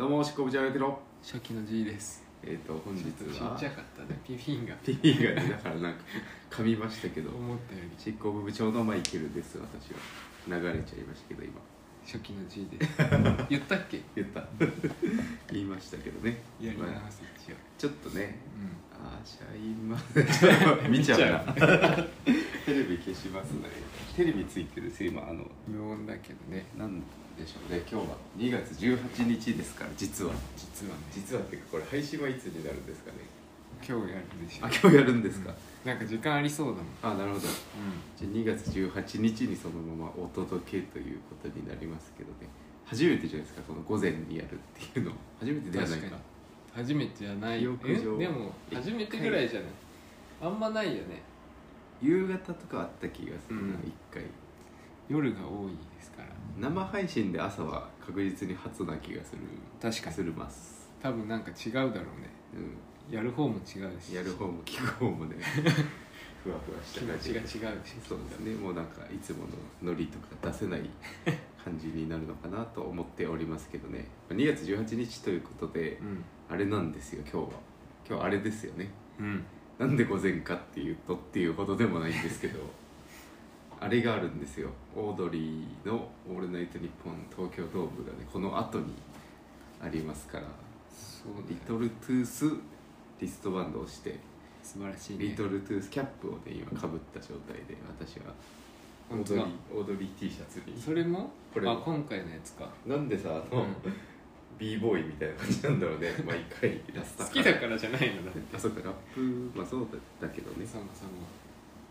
どうもしこぶちゃんやけど初期の G です。えっ、と本日ちょっとちっはちゃかったね。ピピンが。ピーがねだからなんか噛みましたけど。思ったより。執行部長のマイケルです私は。流れちゃいましたけど今。初期の G です。言ったっけ？言った。言いましたけどね。やりまあちょっとね。うあーシャインマス 見ちゃうなテレビ消しますねテレビついてるせい今あのん無音だけどね。なんでしょうね。今日は2月18日ですから実は。実はね。実はっていうかこれ配信はいつになるんですかね。今日やるでしょあ今日やるんですか、なんか時間ありそうだもん。あなるほど。うじゃあ2月18日にそのままお届けということになりますけどね。初めてじゃないですかこの午前にやるっていうの。初めてではないか。初めてじゃない。記憶上え？でも初めてぐらいじゃない？あんまないよね夕方とかあった気がするな、うん。一回。夜が多いですから。生配信で朝は確実に初な気がする。確かに。するます、多分なんか違うだろうね。うやる方も違うし。ん、やる方も聞く方もね。ふわふわし気た感じ持ちが違うし。そうですね。もうなんかいつものノリとか出せない 感じになるのかなと思っておりますけどね。2月18日ということでうん。あれなんですよ今日は。今日あれですよね。うんなんで午前かっていうとっていうことでもないんですけど あれがあるんですよ。オードリーの「オールナイトニッポン」東京ドームがねこの後にありますからそリトルトゥースリストバンドをして素晴らしいね。リトルトゥースキャップをね今かぶった状態で私は。オードリ本当だーオードリー T シャツに。それも？これあ今回のやつか。なんでさあの、うん b ボーイみたいな感じなんだろうね。毎回ラスタ好きだからじゃないのだって。あそうか。ラップ。まあそうだだけどね。そもそも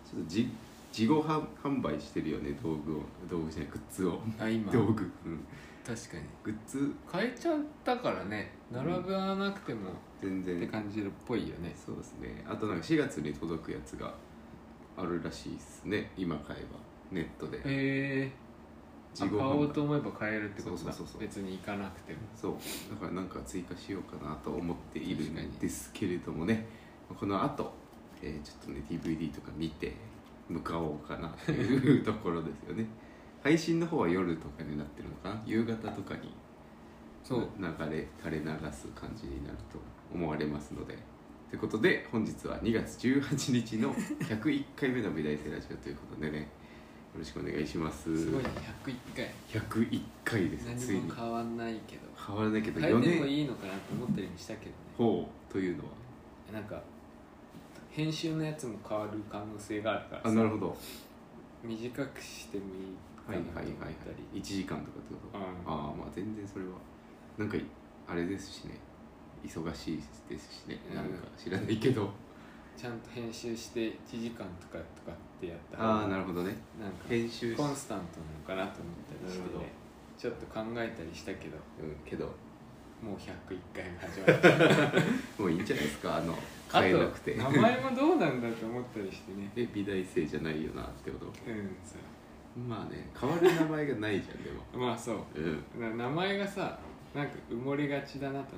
ちょっとじ自己販販売してるよね道具を。道具じゃないグッズを。あ今。道具、うん、確かに。グッズ。変えちゃったからね。並ばなくても。全然。って感じるっぽいよね。そうですね。あとなんか4月に届くやつがあるらしいですね。今買えば。ネットで。へえ買おうと思えば買えるってことだ。別に行かなくても。そう。だからなんか追加しようかなと思っているんですけれどもね。この後、えーちょっとね DVD とか見て向かおうかなっていうところですよね。配信の方は夜とかになってるのかな？夕方とかに。そう。流れ垂れ流す感じになると思われますので。ということで本日は2月18日の101回目の美大生ラジオということでね。よろしくお願いします。すごいね。101回。101回です。ついに。何も変わんないけど。変わらないけど変え4年。てもいいのかなと思ったりもしたけどね。ほう。というのは？なんか編集のやつも変わる可能性があるからさ。あなるほど。短くしてもいいかはいなと思ったはいはいはいり1時間とかってこと？うん。ああまあ全然それは。なんかあれですしね。忙しいですしね。うん。なんか知らないけどちゃんと編集して1時間とかとかってやったああなるるほどね。なんか編集しコンスタントなのかなと思ったりしてちょっと考えたりしたけど。うんけど。もう101回目始まった もういいんじゃないですか？あのあ変えなくて。と名前もどうなんだと思ったりしてね。え美大生じゃないよなってこと？うんそまあね変わる名前がないじゃんでも。う まあそう。うん。な名前がさなんか埋もれがちだなと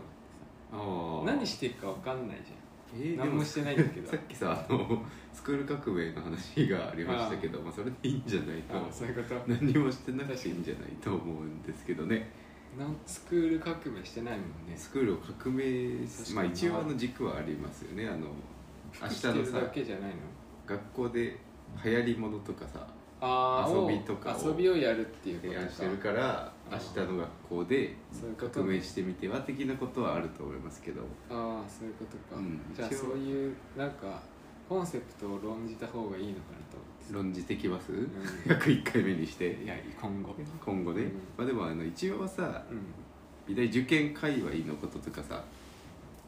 あ思ってさ。何してるか分かんないじえー何もしてないんだけど。さっきさあのスクール革命の話がありましたけどまあ、それでいいんじゃないと。あそういうこと。何もしてなくていいんじゃないと思うんですけどね。なんスクール革命してないもんね。スクールを革命まあ一応あの軸はありますよね。あの明日のさ学校で流行りものとかさ遊びとかを遊びをやるっていうことか提案してるから明日の学校でそういうこと革命してみては的なことはあると思いますけど。ああそういうことか、うんじゃあ一応。そういうなんかコンセプトを論じた方がいいのかなと。論じてきます、ん。101回目にして。いや今後。今後ね、うん。まあでもあの一応はさうん。美大受験界隈のこととかさ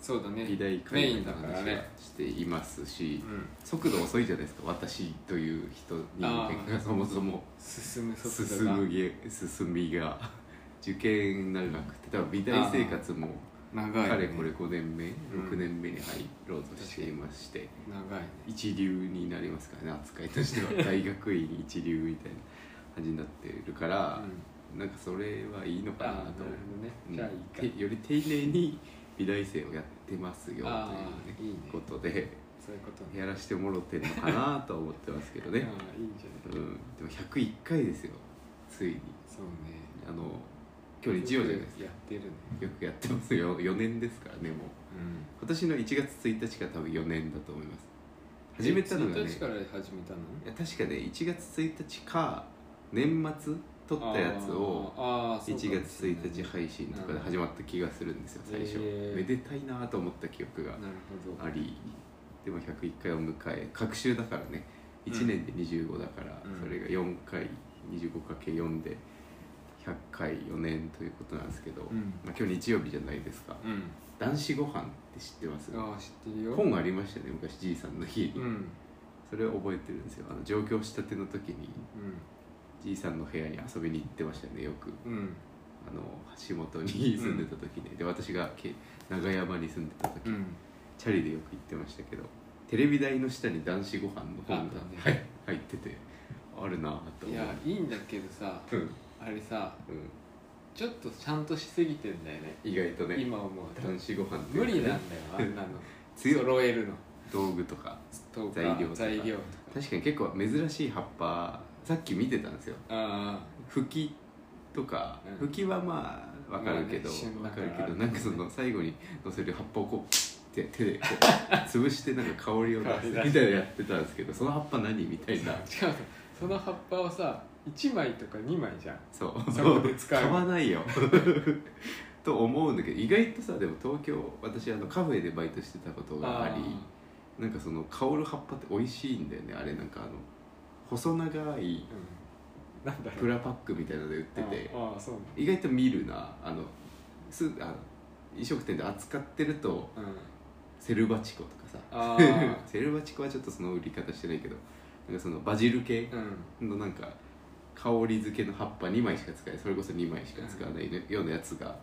そうだね。美大メイン界隈の話はだからねしていますし、うん速度遅いじゃないですか。私という人人間あー。がそもそも。進む速度進がむげ進みが。受験長くて多分美大生活も長い、ね、かれこれ5年目、ん。6年目に入ろうとしていまして長いね。一流になりますからね扱いとしては。大学院一流みたいな感じになってるから、なんかそれはいいのかなと。あーなるほどね。うん。じゃあいいか。てより丁寧に美大生をやってますよというねいいね。ことでそういうことね。やらしてもろてるのかなと思ってますけどね、いいんじゃうない、ん、でも101回ですよ。ついに。そうね。あの今日日曜じゃないですか。やってるね。よくやってますよ。4年ですからねもう。うん。今年の1月1日が多分4年だと思います。始めたのがね1日から始めたの？いや確かね1月1日か年末撮ったやつをあーあーそう1かもし月れない。1日配信とかで始まった気がするんですよ最初、めでたいなと思った記憶があり。でも101回を迎え隔週だからね。1年で25だから、うん。それが4回 25×4 で100回4年ということなんですけど、うん。まあ、今日日曜日じゃないですか。うん。男子ご飯って知ってます？ああ知ってるよ。本ありましたね昔じいさんの家に、うん。それを覚えてるんですよ。あの上京したての時に。うんじいさんの部屋に遊びに行ってましたねよく。うん。あの橋本に住んでた時に、で私がけ長山に住んでた時、うん。チャリでよく行ってましたけどテレビ台の下に男子ご飯の本があったね。はい入っててあるなぁと思う。いやいいんだけどさうん、うん、あれさちょっとちゃんとしすぎてんだよね。意外とね今思うと。男子ご飯って無理なんだよあんなの。強い。揃えるの。道具とかとか材料とか。材料とか。確かに結構珍しい葉っぱさっき見てたんですよ。あ吹きとか、うん。吹きはまあわかるけど、まあね旬わだかるけどなんかその最後に乗せる葉っぱをこう手手でこう 潰してなんか香りを出すみたいなのやってたんですけどその葉っぱ何みたいな。違うその葉っぱをさ1枚とか2枚じゃん。そう。そこで使う。買わないよ。と思うんだけど意外とさでも東京私あのカフェでバイトしてたことがありなんかその香る葉っぱって美味しいんだよねあれなんかあの細長いうん。なんだろう。プラパックみたいなので売ってて。ああそう意外と見るな。あのすあの飲食店で扱ってるとうん。セルバチコとかさ。あ セルバチコはちょっとその売り方してないけどなんかそのバジル系あうん。のなんか香り付けの葉っぱ2枚しか使えないそれこそ2枚しか使わないようなやつが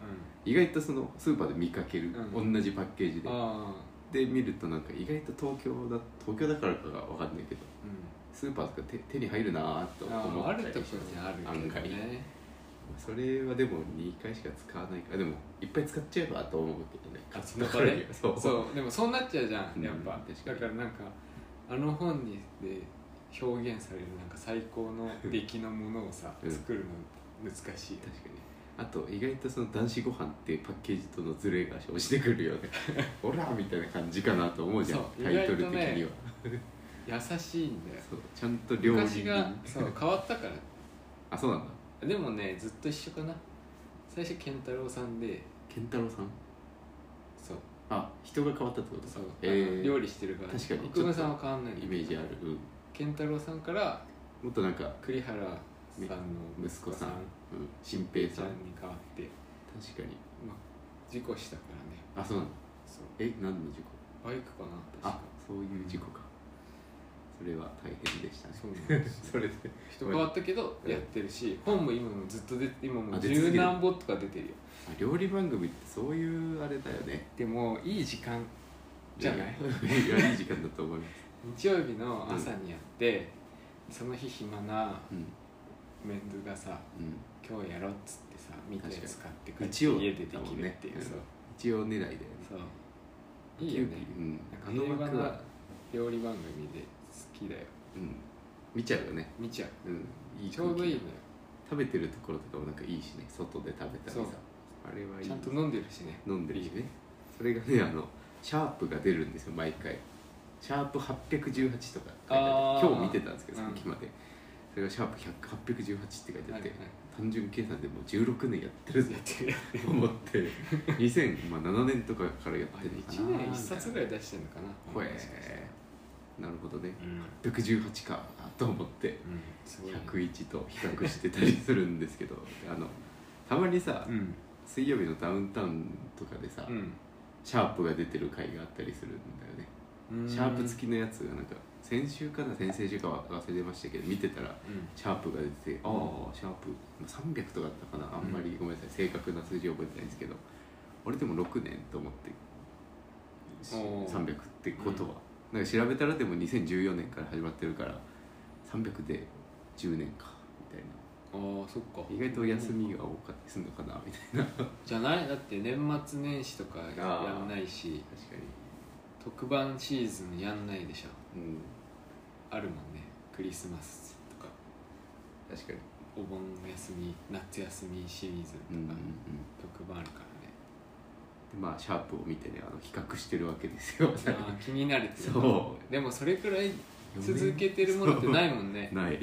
意外とそのスーパーで見かける、うん同じパッケージで。ああで見るとなんか意外と東京だ東京だからかが分かんないけどうんスーパーとか手手に入るなぁとあ思あったりしてところにあるけどね。それはでも2回しか使わないからでもいっぱい使っちゃえばと思うけどね。あその場で？そう。そう。でもそうなっちゃうじゃうんんやっぱ。確かに。だからなんかあの本にで表現されるなんか最高の出来のものをさうん。作るの難しいよ確かに。あと意外とその男子ご飯ってパッケージとのズレが生じてくるよね。ほらみたいな感じかなと思うじゃんタイトル的には、意優しいんだよ。そう。ちゃんと料理昔がそう 変わったから。あそうなんだ。でもねずっと一緒かな。最初健太郎さんで。健太郎さん？そう。あ人が変わったってこと？かそう、えー、料理してるから。確かに。奥村さんは変わんないイメージある、うん、健太郎さんからもっとなんか、栗原さんの息子さん。うん、新ち平さん。に変わって、確かに。まあ、事故したからね。あそうなんだ。そう。え何の事故？バイクかなあ確か。そういう事故かそれは大変でしたね。そうなんですそれで。人変わったけどうん。やってるし本も今もずっと出て今もう十何本とか出てるよ。あ料理番組ってそういうあれだよね。でもいい時間じゃない？いやいい時間だと思います。日曜日の朝にやって、その日暇なうん。メンズがさうん。今日やろうっつってさ見たやつ買ってくれて家でできるっていう、一応狙いだよね。そう。いいよね。うん。なんかあの平和な枠は。料理番組で好きだようん。見ちゃうよね。見ちゃう。うん。いいちょうどいいのよ食べてるところとかもなんかいいしね。外で食べたりそう。さあれはいい。ちゃんと飲んでるしね。飲んでるしね。それがねあのシャープが出るんですよ毎回。シャープ818とか書いてあって今日見てたんですけどうんさっきまで、それがシャープ100 818って書いてあって、単純計算でもう16年やってるぜやって思って。2007年とかからやってるのかな。1年1冊ぐらい出してるのかな。ほえもしかなるほどね。うん、818かと思って。うん、ね。101と比較してたりするんですけど。あのたまにさ、うん。水曜日のダウンタウンとかでさ、うん。シャープが出てる回があったりするんだよね。うん。シャープ付きのやつがなんか先週かな先々週かは忘れてましたけど見てたらうん。シャープが出ててああシャープ300とかだったかな。あんまりごめんなさい正確な数字覚えてないんですけど俺でも6年と思っておー。300ってことは、なんか調べたらでも2014年から始まってるから300で10年かみたいな。ああそっか。意外と休みが多かったりするのかなみたいな。確かじゃない？だって年末年始とかやんないしに。特番シーズンやんないでしょ。うん。あるもんね。クリスマスとか。確かに。お盆休み夏休みシリーズとかうんうんうん。特番あるからまあシャープを見てねあの比較してるわけですよ。あー気になるってそでもそれくらい続けてるものってないもんね。ない。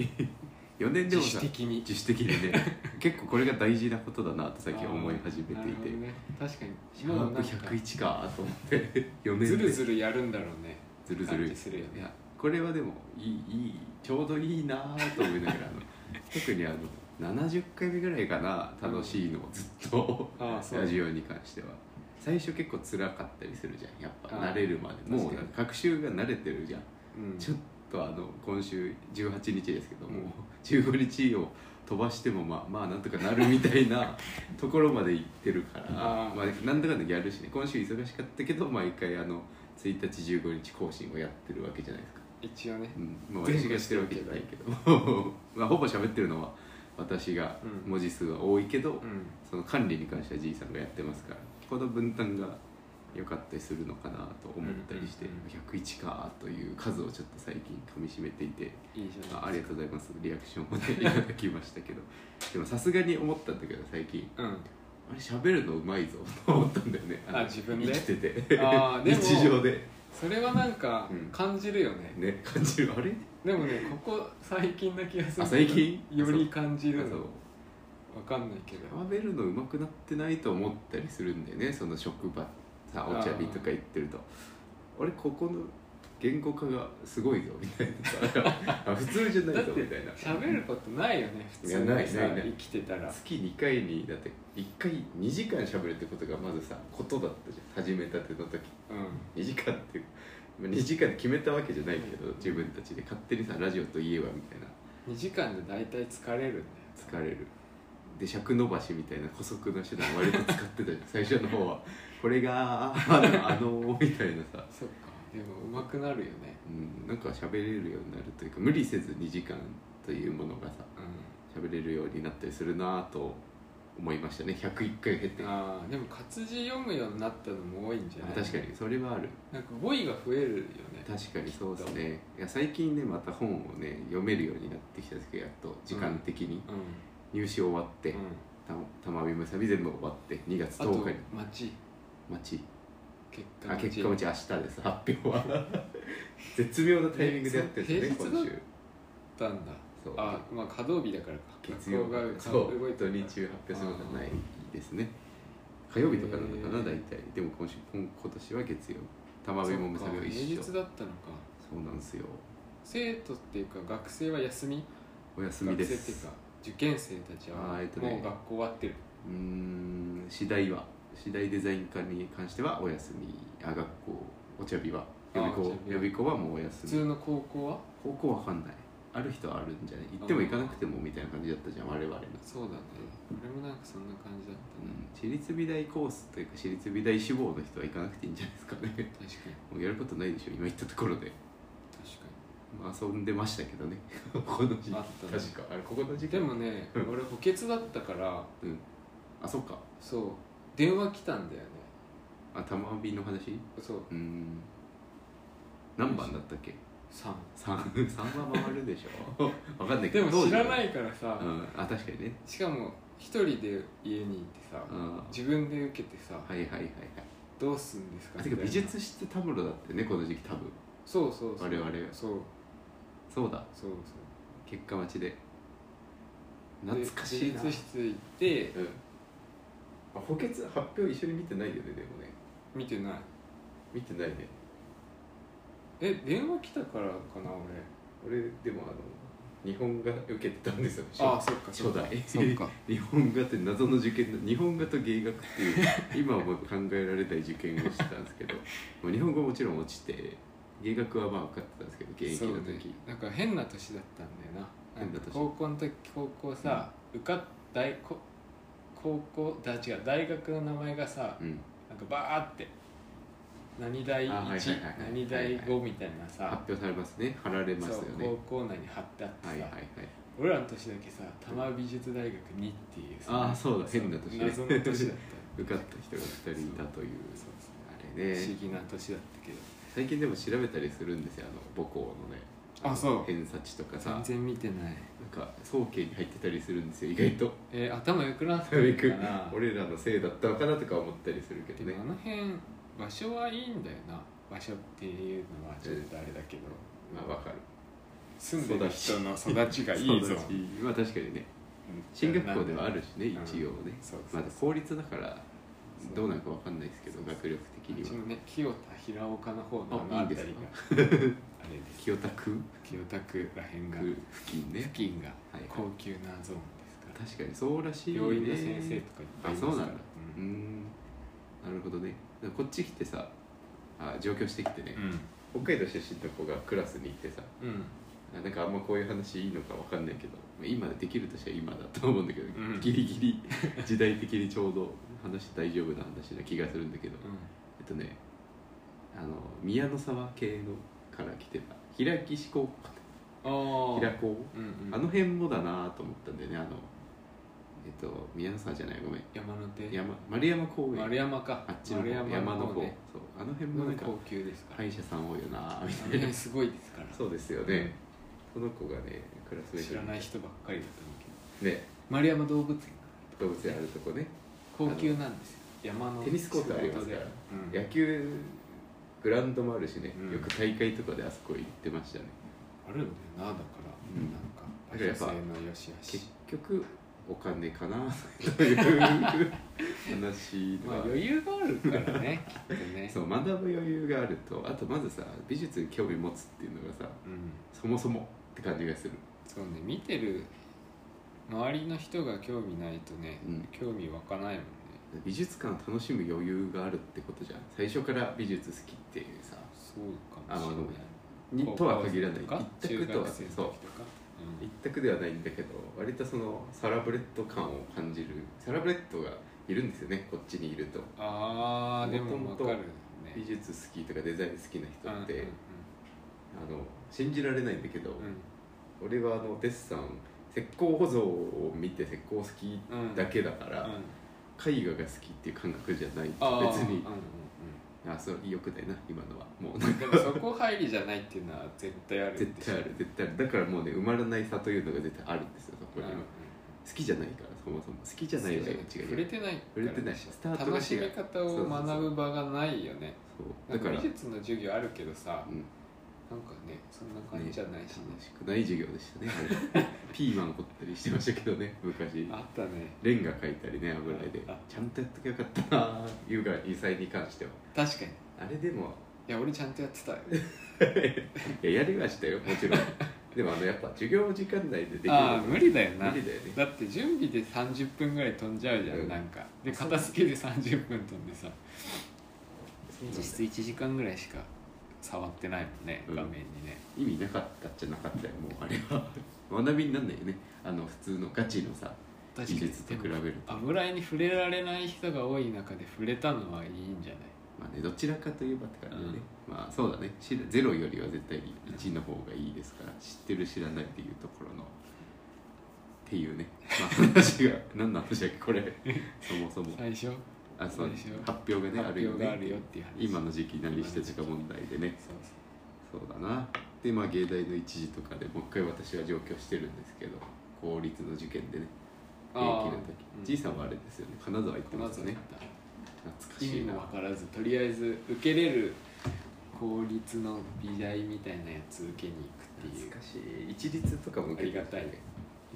4年で自もさ主的に。自主的にね 結構これが大事なことだなと最近思い始めていて、あーなるほどね、確かに。シャープ101かと思って4年で。ずるずるやるんだろうね。ずるずる。感じするよね。いやこれはでもいいいいちょうどいいなと思いながらあの 特にあの70回目ぐらいかな楽しいのずっとああそう。ラジオに関しては最初結構辛かったりするじゃん。やっぱ慣れるまで。もう学習が慣れてるじゃん。うん。ちょっとあの今週18日ですけども、うん。15日を飛ばしてもまあまあなんとかなるみたいな ところまで行ってるから。まあ、なんだかんだやるしね。今週忙しかったけど毎回あの1日15日更新をやってるわけじゃないですか、一応ね。うん。まあ、私がしてるわけじゃないけど。まあほぼ喋ってるのは私がうん。文字数は多いけど、うん。その管理に関してはじいさんがやってますからこの分担が良かったりするのかなと思ったりして、うんうん101かという数をちょっと最近かみしめていてあありがとうございますリアクションをねいただきましたけどでもさすがに思ったんだけど最近うんあれ喋るのうまいぞと思ったんだよねあ自分で生きてて日常でそれはなんか感じるよね、ね感じるあれでもねここ最近な気がするあ最近より感じるそうわかんないけど。喋るのうまくなってないと思ったりするんだよねその職場。さお茶日とか行ってると。俺ここの言語化がすごいぞみたいな。普通じゃないぞみたいな。喋ることないよね普通にさないない生きてたら。月2回にだって1回2時間喋るってことがまずさことだったじゃん。始めたての時。うん。2時間ってまあ2時間で決めたわけじゃないけど自分たちで。勝手にさラジオといえばみたいな。2時間で大体疲れるんだよ疲れるで尺伸ばしみたいな補足の手段割と使ってたじゃん。最初の方は。これがあのあのみたいなさ、そっか。でも上手くなるよね。うん、なんか喋れるようになるというか無理せず2時間というものがさう喋れるようになったりするなと思いましたね。101回経って。んああでも活字読むようになったのも多いんじゃない？確かにそれはある。なんか語彙が増えるよね。確かにそうですね。いや最近ねまた本をね読めるようになってきたんですけどやっと時間的に。う入試終わって、た玉火むさび全部終わって2月あと10日に。町待ち。結果あ結果待ち明日です。発表は。絶妙なタイミングでやってるんですね今週。たんだ。そう。あまあ稼働日だからか。月曜学校がそう。動いてる土日発表することはないですね。火曜日とかなのかなへー。大体。でも今週今今年は月曜。玉火もむさびは一緒。平日だったのか。そうなんですよ。生徒っていうか学生は休み？お休みで学生っていうすか受験生たちはえっとね。もう学校終わってる。うーん。次第は次第デザイン科に関してはお休み。あ学校。お茶日は。予備校。予備校はもうお休み。普通の高校は？高校わかんない。ある人はあるんじゃない？行っても行かなくてもみたいな感じだったじゃん我々の、そうだね。俺もなんかそんな感じだったね、うん、私立美大コースというか私立美大志望の人は行かなくていいんじゃないですかね。確かに。もうやることないでしょ今言ったところで、まあ、遊んでましたけどね。この時期。あったね。確か。あれここの時期。にでもねうん。俺補欠だったから。うん。あそっか。そう。電話来たんだよね。あ玉火の話？そう。うーん。何番だったっけ？3 3, 三は回るでしょ。わかんないけでども知らないいからさ、うん、あ確かにね。しかも一人で家にいてさあ自分で受けてさはいはいはいはい。どうすんですかあてか美術室田室だってねこの時期多分。そうそうそう。我々そうそうだ。そう結果待ちで。そう懐かしいな。で美術室行ってうん。あ補欠発表一緒に見てないよねでもね。見てない。見てないね。え電話来たからかな俺。でもあの日本画受けてたんですよ。俺あそっか初代。そっか。日本画って謎の受験の日本画と芸学っていう今はもう考えられない受験をしてたんですけど日本語もちろん落ちて芸学はまあ受かってたんですけど現役の時、なんか変な年だったんだよな。変な年。高校の時高校さ、受かっ大こ高校だ違う大学の名前がさうん。なんかバーって何大1、あはいはいはいはい。何大5みたいなさ、発表されますね。貼られますよね。高校内に貼ってあってさ、はいはいはい。俺らの年だけさ多摩美術大学2っていうさあーそうだ変な年ね。謎の年だった。受かった人が2人いたというそうそう。あれね。不思議な年だったけど最近でも調べたりするんですよあの母校のね。あそう。偏差値とかさ。全然見てない。なんか早慶に入ってたりするんですよ意外と。えー頭良くなってるかな？俺らのせいだったのかなとか思ったりするけどね。でもあの辺場所はいいんだよな。場所っていうのはちょっとあれだけど、まあわかる。住んでる人の育ちがいいぞ。まあ確かにね。進学校ではあるしね一応ね。まだ公立だからどうなるかわかんないですけど学力的には。うちもね清田平岡の方のあいいでれです。清田区。清田区らへんが。区付近ね。付近が。高級なゾーンですから、確かに。そうらしいね。病院の先生とかいっぱいいますから。あそうなんだ。うーん。なるほどね。こっち来てさあ上京してきてね、北海道出身の子がクラスにいてさ。なんかあんまこういう話いいのかわかんないけど。まあ今できるとしたら今だと思うんだけど、うん。ギリギリ時代的にちょうど話大丈夫な話な気がするんだけど。えっとねあの宮の沢系のから来てた。平岸高校ああ平高、うんうん、あの辺もだなと思ったんだよね。あのえっと宮の沢じゃないごめん。山手？山丸山公園。丸山か。あっちの丸山山の方。ねそう。あの辺もなんか高級ですから、歯医者さん多いよなみあたいな。すごいですから。そうですよね、その子がねクラスメート知らない人ばっかりだと思うけど。ね。丸山動物園動物園あるとこね。高級なんですよ。山のテニスコートありますから。うん。野球グラウンドもあるしね、うん。よく大会とかであそこ行ってましたね。あるよなだから、うん。なんかだからやっぱ結し局お金かなという話は、まあ余裕があるからね きっとね。そう学ぶ余裕があるとあとまずさ美術に興味持つっていうのがさうん。そもそもって感じがする。そうね見てる周りの人が興味ないとね、うん。興味湧かないもんね美術館楽しむ余裕があるってことじゃん。最初から美術好きっていうさそうかもしれない。にとは限らない。一択とはそう。とか一択ではないんだけど割とそのサラブレッド感を感じるサラブレッドがいるんですよねこっちにいると。ああでも元々分かるね。美術好きとかデザイン好きな人って、うんうんあの信じられないんだけど、うん。俺はあのデッサン石膏保存を見て石膏好きうんだけだから、うん絵画が好きっていう感覚じゃない。別に。うんうんあそうよくないな今のは。もう。うんでもそこ入りじゃないっていうのは絶対ある絶対ある絶対ある。だからもうね埋まらない差というのが絶対あるんですよそこには、うんうん好きじゃないからそもそも。好きじゃないわよ。違触れうてない触れてないスタート楽しみ方を学ぶ場がないよね。そう。だから。美術の授業あるけどさうんなんかねそんな感じじゃないしね。楽しくない授業でしたね ピーマン掘ったりしてましたけどね昔。あったね。レンガ描いたりね油絵で。あちゃんとやっときゃよかったないうが異彩に関しては。確かに。いあれでも。や俺ちゃんとやってたよ。いややりましたよもちろん。でもあのやっぱ授業時間内でできるああ無理だよな。無理だよね。だって準備で30分ぐらい飛んじゃうじゃん、うん。なんか。で片付けで30分飛んでさ。実質1時間ぐらいしか触ってないもんねうん。画面にね、意味なかったっちゃなかったよもうあれは。学びになんないよね。あの普通のガチのさ技術と比べると。油絵に触れられない人が多い中で触れたのはいいんじゃない？まあねどちらかといえばって感じでね、まあそうだね。しゼロよりは絶対1の方がいいですから知ってる知らないっていうところのっていうね。まあ話が。何の話だっけこれ。そもそも。最初？あそう発表がねあるよね。う話。今の時期何してたか問題でね。そうだな。でまあ芸大の一時とかでもう一回私は上京してるんですけど公立の受験でね現役の時。うん。じいさんはあれですよね。金沢行ってますね。懐かしいな。も分からずとりあえず受けれる公立の美大みたいなやつ受けに行くっていう。懐かしい。一律とかも受けてありがたい。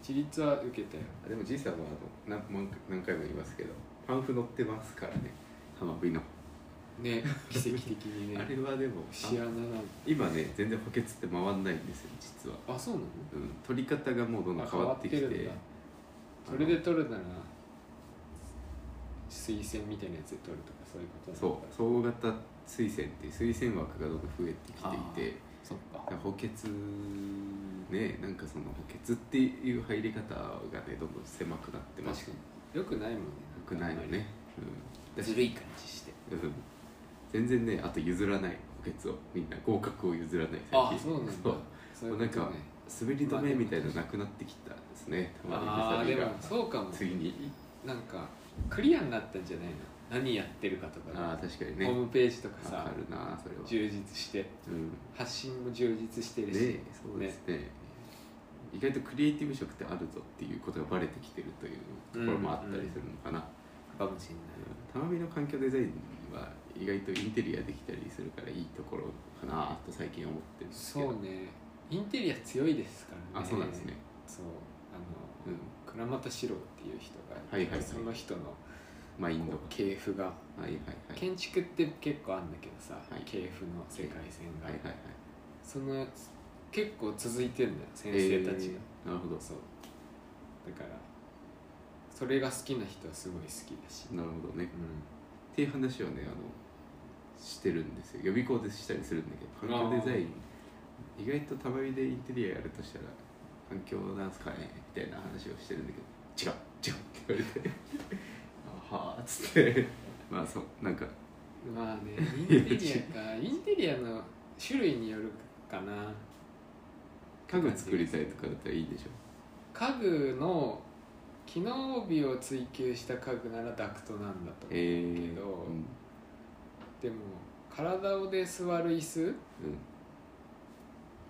一律は受けたよ。あでもじいさんはあの何何回も言いますけどパンフ載ってますからね。浜辺の、ね奇跡的にね。あれはでもシアナなん今ね全然補欠って回んないんですよ実は、あそうなの？うん、取り方がもうどんどんあ変わってきて。それで取るなら推薦みたいなやつで取るとかそういうことそう総型推薦っていう推薦枠がどんどん増えてきていて。そっか。補欠ねなんかその補欠っていう入り方がねどんどん狭くなってます。確かに。よくないもんね。よくないのね、うん、ずるい感じして。うん。全然ねあと譲らない。補欠を。みんな。合格を譲らないあそうなんだ。そう。ね。なんか滑り止めみたいなのなくなってきたですね。たまああでもそうかも。次に。なんかクリアになったんじゃないの？何やってるかとか、ああ確かにね。ホームページとかさわかるなそれは。充実して。うん。発信も充実してるし、ねそうですね。意外とクリエイティブ色ってあるぞっていうことがバレてきてるというところもあったりするのかな、かもしれない。たまみの環境デザインは意外とインテリアできたりするからいいところかなと最近思ってるんですけど。そうね。インテリア強いですからね。あそうなんですね。そう。あの、うん。倉俣史郎っていう人がはいはいはい。その人のマインド。系譜が。はいはいはい。建築って結構あるんだけどさ、はい。系譜の世界線が、はいはいはい。その結構続いてるんだよ先生たちが、えー。なるほど。そう。だからそれが好きな人はすごい好きだし、なるほどね。うっていう話をねあのしてるんですよ。予備校でしたりするんだけど環境デザイン意外とたまみでインテリアやるとしたら環境なんすかねみたいな話をしてるんだけど違う違うって言われて。あは。あっつってまあそうなんか。ん、まあねインテリアか。インテリアの種類によるかな。家具作りたいとかだったらいいでしょ。家具の機能美を追求した家具ならダクトなんだと思うえー、けどうん。でも体をで座る椅子？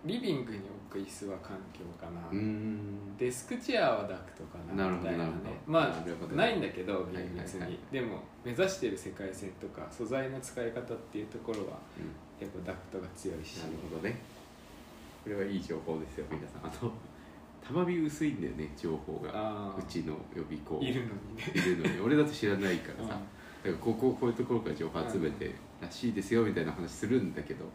リビングに置く椅子は環境かな、うんうーん。デスクチェアはダクトかなみたいなね。まあないんだけどいはい厳密に、はい。でも目指してる世界線とか素材の使い方っていうところはうん。やっぱダクトが強いし。なるほどね。これはいい情報ですよ皆さん。あのたまび薄いんだよね情報が。あうちの予備校。あいるのにね。いるのに。俺だと知らないからさ。うだからこここういうところから情報集めてらしいですよみたいな話するんだけど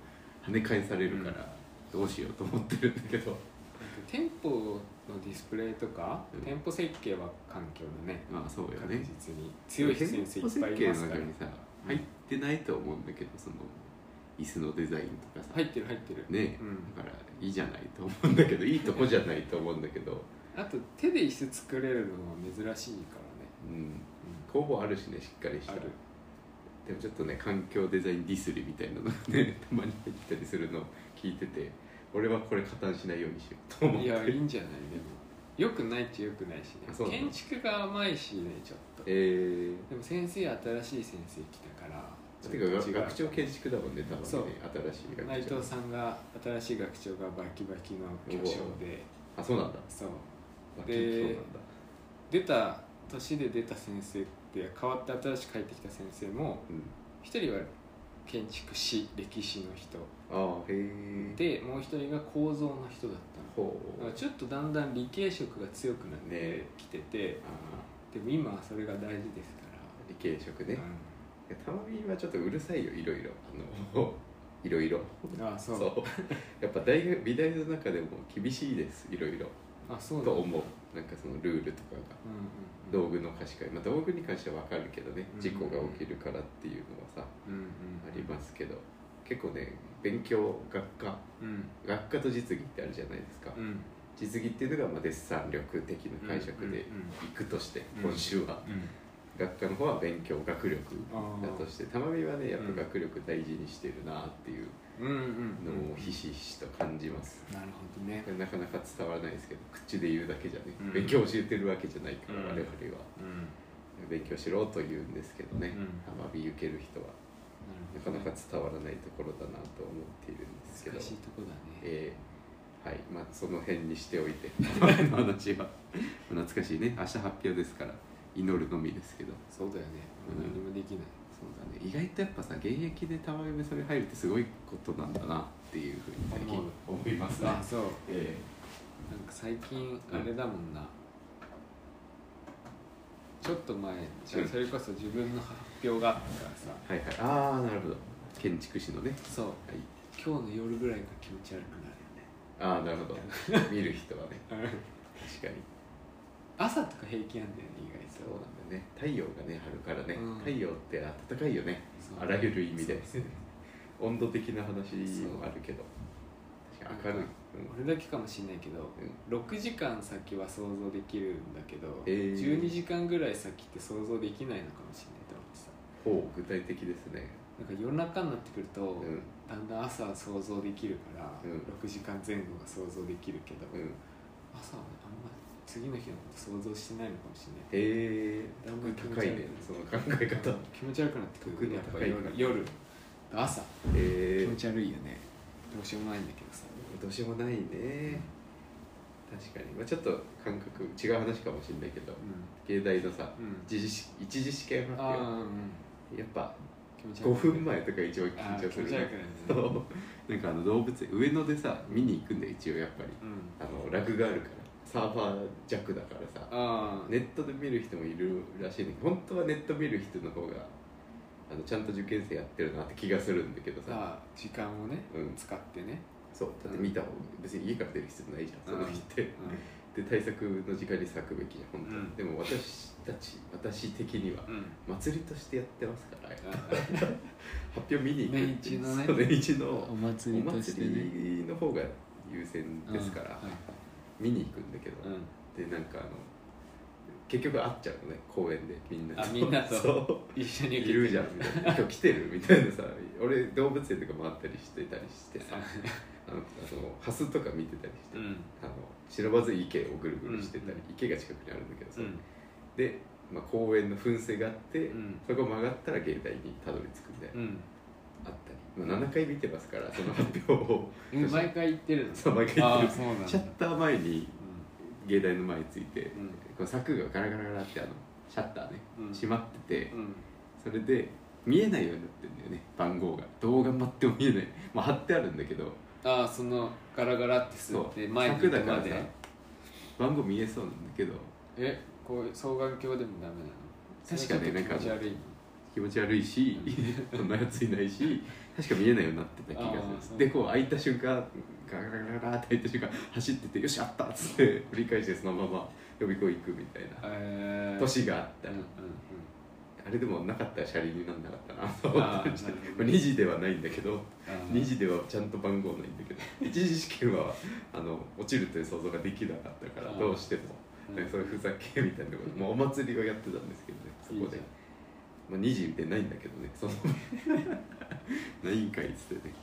跳ね返されるからどうしようと思ってるんだけど、店舗のディスプレイとか、うん。店舗設計は環境だねまあそうよ確ね実に強い先生いっぱいいますから。店舗設計の中にさ入ってないと思うんだけどその椅子のデザインとかさ、入ってる入ってる。ね、うん。だからいいじゃないと思うんだけどいいとこじゃないと思うんだけど、あと手で椅子作れるのは珍しいからね、うん、う工房あるしねしっかりしたある。でもちょっとね環境デザインディスリみたいなのがねたまに入ったりするのを聞いてて俺はこれ加担しないようにしようと思って。いやいいんじゃないでも。よくないっちゃよくないしね。建築が甘いしねちょっと。えでも先生新しい先生来たからー、てか学長建築だもんね多分ねそう。新しい学長。内藤さんが新しい学長がバキバキの巨匠で。あそうなんだ。そう。で出た年で出た先生って変わって新しく帰ってきた先生もうん。一人は建築士歴史の人。でもう一人が構造の人だったの。ちょっとだんだん理系色が強くなってねきてて、あでも今はそれが大事ですから、ー理系色ね、ういやたまみはちょっとうるさいよいろいろ。あの いろいろ。んああそう。やっぱ大学美大の中でも厳しいですいろいろ。あそうだと思う。なんかそのルールとかが。うんうん道具の貸し借り、まあ、道具に関しては分かるけどねうん事故が起きるからっていうのはさ、うんうんありますけど。結構ね勉強学科。うん。学科と実技ってあるじゃないですか、うん。実技っていうのがまあデッサン力的な解釈でいくとして、うん今週はうん学科の方は勉強学力あだとしてたまみはねやっうん。ぱ学力大事にしてるなっていうのをひしひしと感じます、なるほどね。なかなか伝わらないですけど口で言うだけじゃね、うん。勉強教えてるわけじゃないから、うん。我々は。うん。勉強しろと言うんですけどね、うん。たまび受ける人は。なかなか伝わらないところだなと思っているんですけど。難しいとこだね。えーはい。まあその辺にしておいて の話は。懐かしいね。明日発表ですから祈るのみですけど。そうだよね。うん。何もできない。そうだね。意外とやっぱさ現役でたまびそれ入るってすごいことなんだなっていうふうに最近思いますね。あそう。えなんか最近あれだもんな、ちょっと前それこそ自分の発表があったからさ。ーはいはい。ああなるほど。建築士のね。そう。はい。今日の夜ぐらいが気持ち悪くなああなるほど。見る人はね。るよね確かに朝とか平気なんだよね意外と。そうなんだよね。太陽がねあるからね、うん。太陽って暖かいよね。そう。あらゆる意味で。温度的な話もあるけど。確かに明るい、俺だけかもしれないけどうん。6時間先は想像できるんだけど、えー。12時間ぐらい先って想像できないのかもしれないと思ってさ。ほう具体的ですね。なんか夜中になってくると、うん。だんだん朝は想像できるから、うん。6時間前後が想像できるけど、うん。朝はねあんま次の日のこと想像してないのかもしれない。へえ。だんだん高いね。その考え方。気持ち悪くなってくる。やっぱ高い夜夜朝。気持ち悪いよね。どうしようもないんだけどさ。どうしようもないね。確かに、まあ、ちょっと感覚違う話かもしれないけど。う芸大のさんうん。一次試一次試験発表。うんやっぱ気持ち悪い5分前とか一番あー緊張するね。そう。なんかあの動物園上野でさ見に行くんだよ一応やっぱり。うん。あのラグがあるからサーファー弱だからさネットで見る人もいるらしいんだけど本当はネット見る人の方があのちゃんと受験生やってるなって気がするんだけどさ。時間をねうん。使ってね。そう。だって見た方が別に家から出る必要ないじゃんその日ってで対策の時間に咲くべきじゃん本当に、うん。でも私たち私的には祭りとしてやってますからあ 発表見に行く。年一のね。年一のお祭おりとして祭ねりの方が優先ですから、うん。はい見に行くんだけど、うん。でなんかあの結局会っちゃうのね公園でみんなあみんなとそう。一緒にいるじゃん。みたいな今日来てるみたいなさ俺動物園とか回ったりしてたりしてさ あのハスとか見てたりして、うん。あの忍ばず池をぐるぐるしてたり、うん。池が近くにあるんだけどさ、うん。で、まあ、公園の噴水があって、うん。そこ曲がったら芸大にたどり着くみたいな、うん。あったり、まあ、7回見てますからその発表を。うん毎回行ってるの。そう毎回行ってる。あーそうなんだ。シャッター前にう芸大の前について、ん。この柵がガラガラガラってあのシャッターね、うん。閉まってて、うん。それで見えないようになってんだよね番号が。どう頑張っても見えない、まあ、貼ってあるんだけど。ああそのガラガラってすそうって前に行柵だからさくまで番号見えそうなんだけど。えこういう双眼鏡でもダメなの？確かねそれちょっと気持ち悪いの。気持ち悪いし そんなやついないし確か見えないようになってた気がする。でこう開いた瞬間ガラガラガラって開いた瞬間走っててよしあったっつって振り返してそのまま予備校行くみたいなえー。年があったうんうんあれでもなかったら車輪になんなかったなと思ったりしてなるほどまあ2時ではないんだけどうん2時ではちゃんと番号ないんだけど一次試験はあの落ちるという想像ができなかったからどうしても。そういうふざけみたいなこと、まあ、お祭りをやってたんですけどねそこで。いいじまあ、2時でないんだけどね。その ないんかいっつってね。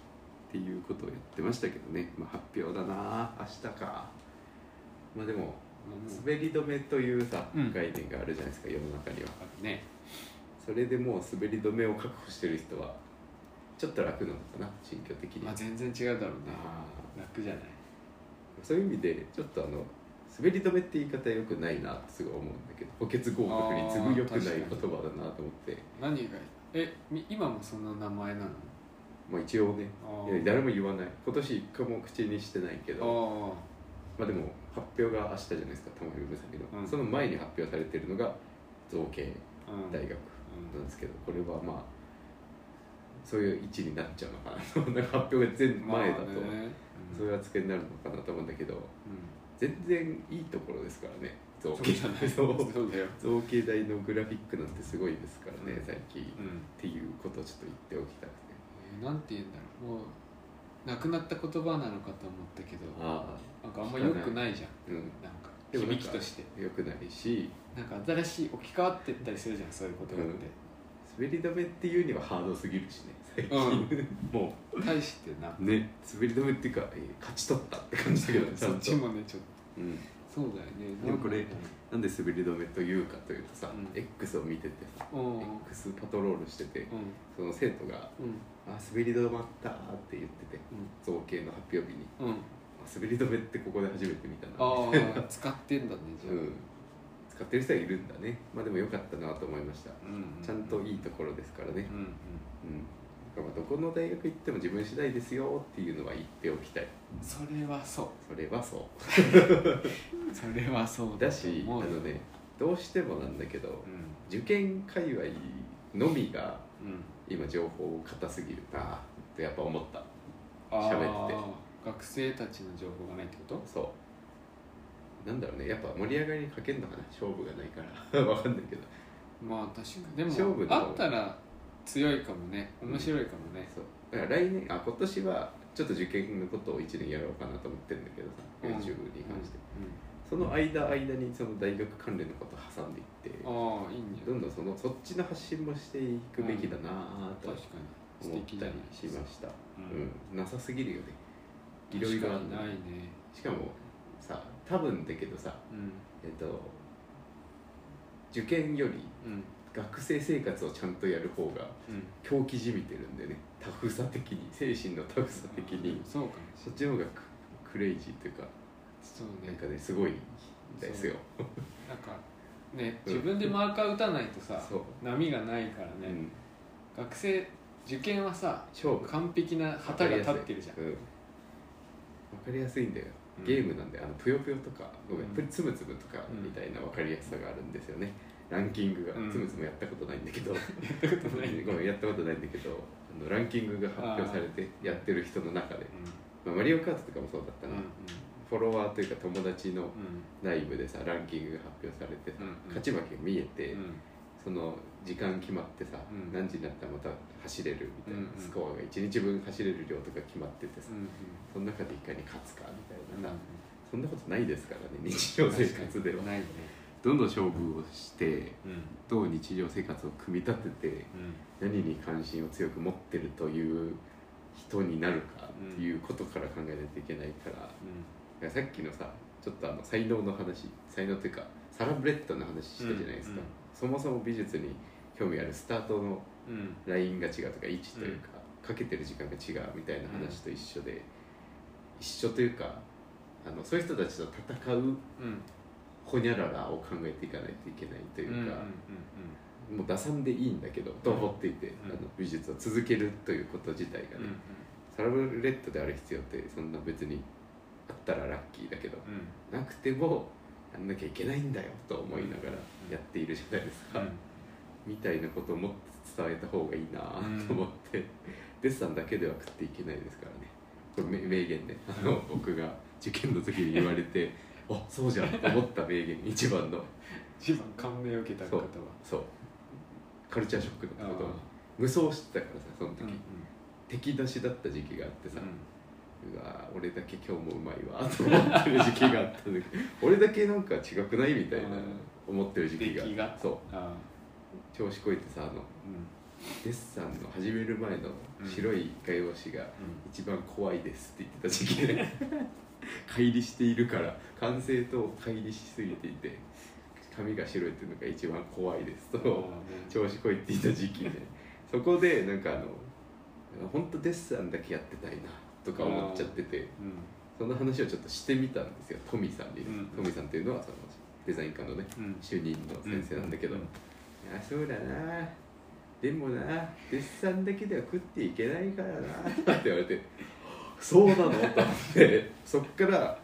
っていうことをやってましたけどね、まあ、発表だな明日か。まあでも滑り止めというさ、うん。概念があるじゃないですか世の中には。ね。それでもう滑り止めを確保してる人はちょっと楽なのかな心境的に。は、まあ全然違うだろうね。あ楽じゃない。ーそういう意味でちょっとあの滑り止めって言い方よくないなってすごい思うんだけど補欠合格に次ぐよくない言葉だなと思って。何がえみ今もその名前なの？まあ一応ね。誰も言わない。今年一回も口にしてないけど。あまあでも発表が明日じゃないですか玉城むさびの、うん。その前に発表されてるのが造形大学なんですけどこれはまあそういう位置になっちゃうのかな発表が前前だと、まあね。そういう扱いになるのかなと思うんだけど。うん全然いいところですからね。造形。造形大のグラフィックなんてすごいですからね、うん。最近、っうんていうことをちょっと言っておきたくて。えーなんて言うんだろう。もうなくなった言葉なのかと思ったけどあなんかあんま良くないじゃん。あうん。なんか響きとして。よくないし。なんか新しい置き換わってったりするじゃんそういう言葉って、滑り止めっていうにはハードすぎるしね最近、も対してな。うね。滑り止めっていうかえー勝ち取ったって感じだけど そっちもねちょっとうん、そうだよね。でもこれなんで滑り止めというかというとさ、うん X を見ててさろううん。X パトロールしててうん。その生徒がうん「あ滑り止まった」って言ってて造形の発表日に。うん。うん「あ滑り止めってここで初めて見たな」ああ使ってんだねじゃあ、うん、使ってる人はいるんだね。まあでもよかったなと思いました。うんちゃんといいところですからね。うんうん。うん。どこの大学行っても自分次第ですよっていうのは言っておきたいそれはそう。それはそ それはそうう。だしあのねどうしてもなんだけどうん。受験界隈のみがうん。今情報硬すぎるなってやっぱ思った。喋って学生たちの情報がないってこと？そう。なんだろうねやっぱ盛り上がりにかけんのかな勝負がないから。わかんないけど。まあ確かに。でも勝負のあったら強いかもね。面白いかもだから来年あ今年はちょっと受験のことを1年やろうかなと思ってるんだけどさうん。YouTube に関して、うん。その間間にその大学関連のことを挟んでいってああいいんじゃどんどんそのそっちの発信もしていくべきだなと確かに。思ったりしました、ううん。なさすぎるよね。いろいろないね。しかもさ多分だけどさうん。えっと受験よりうん学生生活をちゃんとやる方がうん。狂気じみてるんでね。タフさ的に。精神のタフさ的に。そうかもしそっちの方がククレイジーというかそうね。なんかねすごいんですよ。なんかねうん。自分でマーカー打たないとさそう。波がないからね、うん、学生受験はさ完璧な旗が立ってるじゃん。うん、分かりやすいんだよ。うん。ゲームなんであのぷよぷよとかごめん、うん。つむつむとかみたいな分かりやすさがあるんですよねランキングが、うん。つむつむやったことないんだけど。やったことない。ごめんやったことないんだけどあのランキングが発表されてやってる人の中で、まあ、マリオカートとかもそうだったな、うんうん。フォロワーというか友達のうん。内部でさランキングが発表されてさ、うんうん。勝ち負けが見えて、うん。その時間決まってさ、うん。何時になったらまた走れるみたいな、うんうん。スコアが1日分走れる量とか決まっててさ、うんその中でいかに勝つかみたいうんそんなことないですからね日常生活では。ないねどんどん勝負をしてうん。どう日常生活を組み立ててうん。何に関心を強く持ってるという人になるかっていうことから考えないといけないから、だからさっきのさちょっとあの才能の話才能というかサラブレッドの話したじゃないですか、うんうん。そもそも美術に興味あるスタートのラインが違うとか位置というか、かけてる時間が違うみたいな話と一緒で、一緒というかあのそういう人たちと戦ううんほにゃららを考えていかないといけないといううんうんか、もう打算でいいんだけどと思っていて、うん。あの美術を続けるということ自体がね、うんサラブレッドである必要ってそんな別にあったらラッキーだけどうん。なくてもやんなきゃいけないんだよと思いながらやっているじゃないですか、うん。みたいなことをもっと伝えた方がいいなと思って、デッサンだけでは食っていけないですからね。これ名名言であの僕が受験の時に言われてあそうじゃんと思った名言一番の。一番感銘を受けた方は。そう。カルチャーショックのあこと無双してたからさその時、ーうん。敵出しだった時期があってさ、うん。うわ俺だけ今日もうまいわと思ってる時期があったんだけど俺だけなんか違くないみたいなうん思ってる時期がそう。あ調子こいてさあのーうん。デッサンの始める前の白い画用紙が一番怖いですって言ってた時期で 乖離しているから完成と乖離しすぎていて髪が白いっていうのが一番怖いです。と調子こいていた時期で。そこでなんかあの本当デッサンだけやってたいなとか思っちゃっててうん。その話をちょっとしてみたんですよ。トミさんに。ね、うん。トミさんっていうのはそのデザイン科のねうん。主任の先生なんだけど、うん。いやそうだな。でもなデッサンだけでは食っていけないからなって言われてそうなのと思ってそっから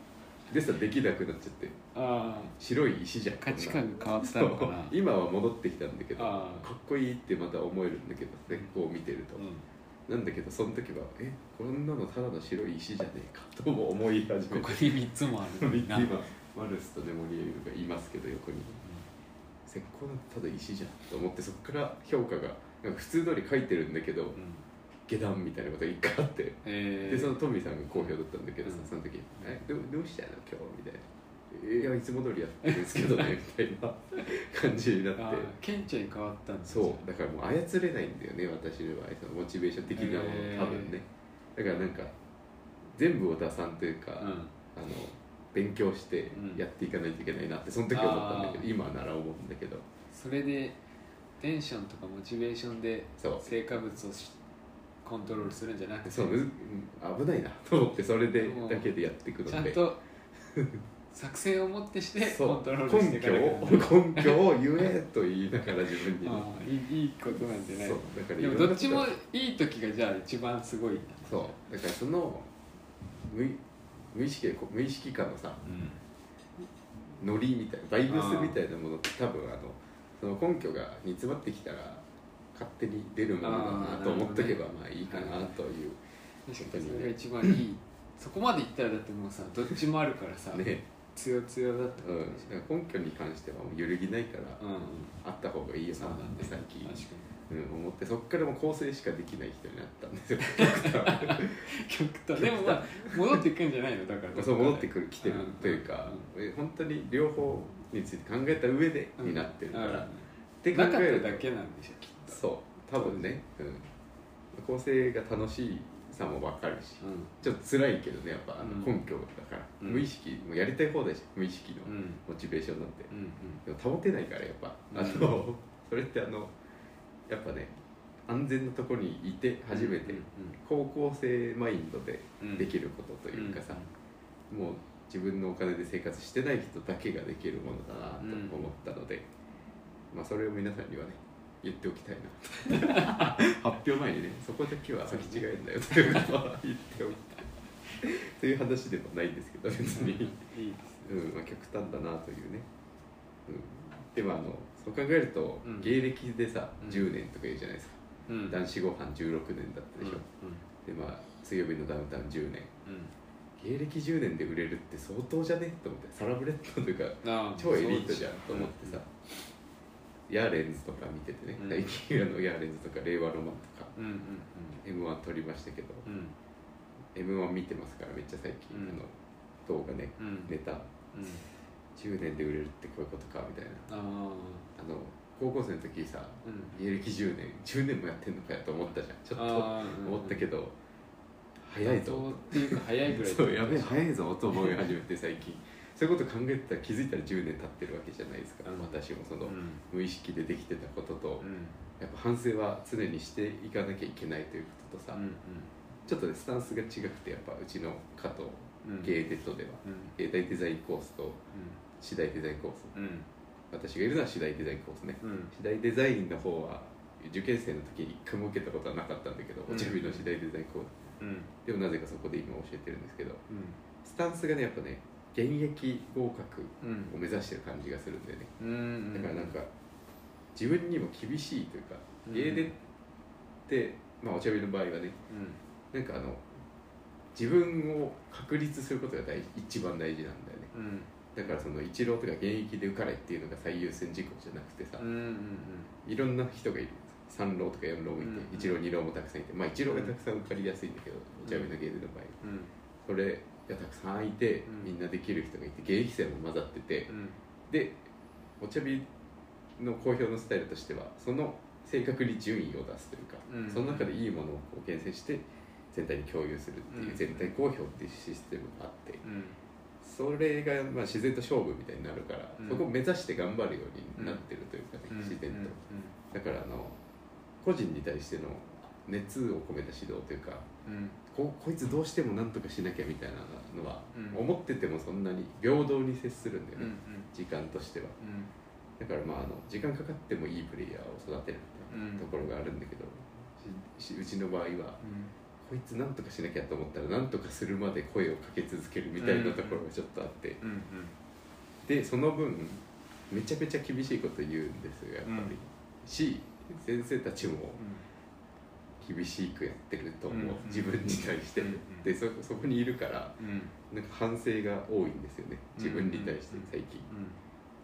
デッサンできなくなっちゃって。あ白い石じゃん。あ価値観が変わったのかな。今は戻ってきたんだけどかあっこいいってまた思えるんだけどねこう見てると、うん。なんだけどその時はえこんなのただの白い石じゃねえかとも思い始めて。ここに3つもあるのにな。今マルスとネモリエルがいますけど横に。石膏なんてただ石じゃんと思ってそこから評価がなんか普通通り書いてるんだけどうん下段みたいなことが一回あってえー。でそのトミーさんが好評だったんだけどさうん。その時「えどうどうしたの今日」みたいな「いやいつも通りやってるんですけどね」みたいな感じになって。あーケンちゃんに変わったんですそう。だからもう操れないんだよね私の場合そのモチベーション的なものへー。多分ね。だからなんか全部を打算というか、うん。あの勉強してうん。やっていかないといけないなってその時思ったんだけど、今なら思うんだけど。それでテンションとかモチベーションで成果物をしコントロールするんじゃなくて。そう危ないなと思ってそれでだけでやっていくので。ちゃんと作戦をもってしてコントロールしてい根か根拠を言えと言いながら自分に。いいいいことなんじゃない。そうだからいでもどっちもいい時がじゃあ一番すごい。そうだからその無い無意識無意識感のさうん。ノリみたいなバイブスみたいなものって多分あのその根拠が煮詰まってきたら勝手に出るものだあなーと思っとけばまあいいかなという確かにそれが一番いい。そこまでいったらだってもうさどっちもあるからさ、ね。強強だった。うん、だから根拠に関してはもう揺るぎないからうん。うんあった方がいいよなって最近、確かうん、思ってそっからもう構成しかできない人になったんですよ に。極端。でもまあ戻ってくんじゃないの？だから。そ う戻ってくる来てるうんというか、え本当に両方について考えた上でになってるから、うん。って考えるだけなんでしょきっとそう多分ね、うん、構成が楽しいさも分かるしうん。ちょっと辛いけどねやっぱあのうん。根拠だから、うん。無意識もうやりたい放題じゃん無意識のうん。モチベーションなんて、うんでも保てないからやっぱ。あうん。の、それってあのやっぱね安全なところにいて初めてうん高校生マインドでうん。できることというかさ、もう自分のお金で生活してない人だけができるものだなと思ったので、まあそれを皆さんにはね言っておきたいな。発表前にねそこだけは履き違えんだよということは言っておきたい。という話でもないんですけど別に、いいですね。うんまあ、極端だなというね、うん、でもあのそう考えると、うん。芸歴でさうん。10年とか言うじゃないですか、うん。男子ご飯16年だったでしょ、でまあ水曜日のダウンタウン10年。うん。芸歴10年で売れるって相当じゃね？と思ってサラブレッドというかあー超エリートじゃんと思ってさ、ヤーレンズとか見ててね、うん。最近あのヤーレンズとか令和ロマンとかうんうん m 1撮りましたけど、うん。m 1見てますからめっちゃ最近、うん。あの動画ねうん。ネタ。うん。10年で売れるってこういうことかみたいな。ああの高校生の時さ芸歴10年10年もやってんのかよと思ったじゃん。ちょっと思ったけど、早いぞそうっていうか早いぐらい そうやべえ早いぞと思い始めて最近そういうこと考えてたら気づいたら10年経ってるわけじゃないですか、うん。私もその、うん。無意識でできてたことと、うん。やっぱ反省は常にしていかなきゃいけないということとさ、うんちょっとねスタンスが違くてやっぱうちの加藤うん芸デッドでは、うん。芸大デザインコースと次第デザインコース。うん。私がいるのは次第デザインコースね。うん。次第デザインの方は受験生の時に一回も受けたことはなかったんだけど、うん。お茶日の次第デザインコース。うん。でもなぜかそこで今教えてるんですけどうん。スタンスがねやっぱね現役合格うん。を目指してる感じがするんだよね。うんだからなんか自分にも厳しいというかうん。芸でってまあお茶日の場合はねうん。なんかあの自分を確立することが大一番大事なんだよね。うん。だからその一浪とか現役で受かれっていうのが最優先事項じゃなくてさ、うんうんいろんな人がいる。三浪とか四浪もいて、うん一浪二浪もたくさんいてまあ一浪がたくさん受かりやすいんだけど、お茶目の芸での場合うん。それがたくさんいて、うん。みんなできる人がいて現役生も混ざってて、うん。でお茶日の公表のスタイルとしてはその正確に順位を出すというか、うん。その中でいいものをこう厳選して全体に共有するっていううん。全体公表っていうシステムがあってうん。それがまあ自然と勝負みたいになるから、うん。そこを目指して頑張るようになってるというかね、うん。自然と、だからあの個人に対しての熱を込めた指導というかうん。ここいつどうしても何とかしなきゃみたいなのは、うん。思っててもそんなに平等に接するんだようんうん。ね、時間としては。うん。だからまああの時間かかってもいいプレイヤーを育てるみたいなところがあるんだけど、しうちの場合はこいつ何とかしなきゃと思ったら何とかするまで声をかけ続けるみたいなところがちょっとあって、うんうん。でその分めちゃめちゃ厳しいこと言うんですよやっぱり、うん。し先生たちも厳しくやってると思う、うん。自分に対して、うん。うん。でそそこにいるからうん。なんか反省が多いんですよね。自分に対してうん。最近、うん。っ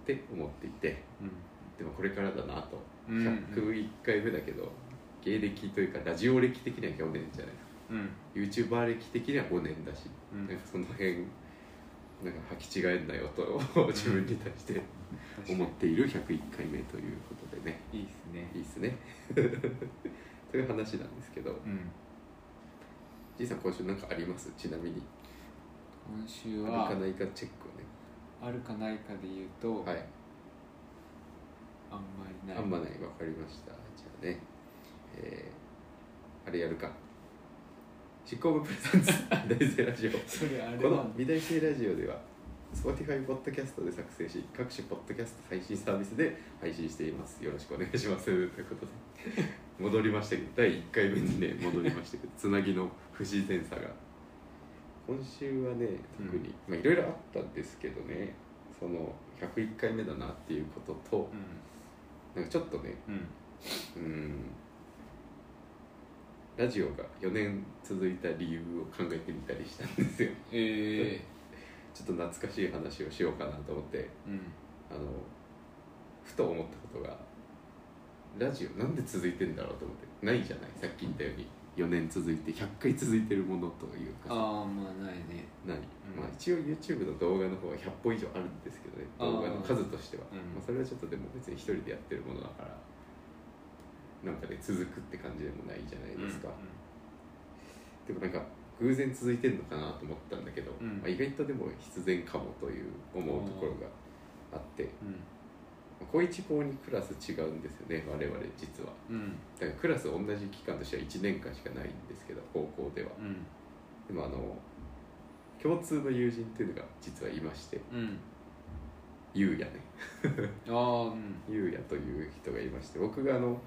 て思っていて。うん。でもこれからだなと、うん。うん101回目だけど芸歴というかラジオ歴的には去年じゃない。うん。YouTuber 歴的には5年だし、うん。なんかその辺なんか履き違えんなよと自分に対して思っている101回目ということでね。いいですね。いいっすねという話なんですけどうんじいさん今週なんかあります？ちなみに。今週あはるかないかチェックをね。あるかないかで言うとはい。あんまりない。あんまない。わかりました。じゃあね。えー、あれやるか。執行部プレゼンツ。大生ラジオ。それあれこのなんだ。美大生ラジオでは Spotify ポッドキャストで作成し各種ポッドキャスト配信サービスで配信しています。よろしくお願いします。ということで。戻りましたけど第1回目にね戻りましたけどつなぎの不自然さが。今週はね特に、まあいろいろあったんですけどねその101回目だなっていうこととなんかちょっとねうん。うんうんラジオが4年続いた理由を考えてみたりしたんですよ。えちょっと懐かしい話をしようかなと思ってーうん。あのふと思ったことがラジオなんで続いてんだろうと思ってないじゃない？さっき言ったように4年続いて100回続いてるものというかさ。ああまあないね。何、うん。まあ、一応 YouTube の動画の方は100本以上あるんですけどね動画の数としては、うん。まあ、それはちょっとでも別に一人でやってるものだからなんかね続くって感じでもないじゃないですか、でもなんか偶然続いてるのかなと思ったんだけど、うん。まあ、意外とでも必然かもという思うところがあってうん。高1高2クラス違うんですよね我々実は。うん。だからクラス同じ期間としては1年間しかないんですけど高校では。うん。でもあの共通の友人っていうのが実はいましてうん。ゆうやね。ああうん。ゆうやという人がいまして僕があの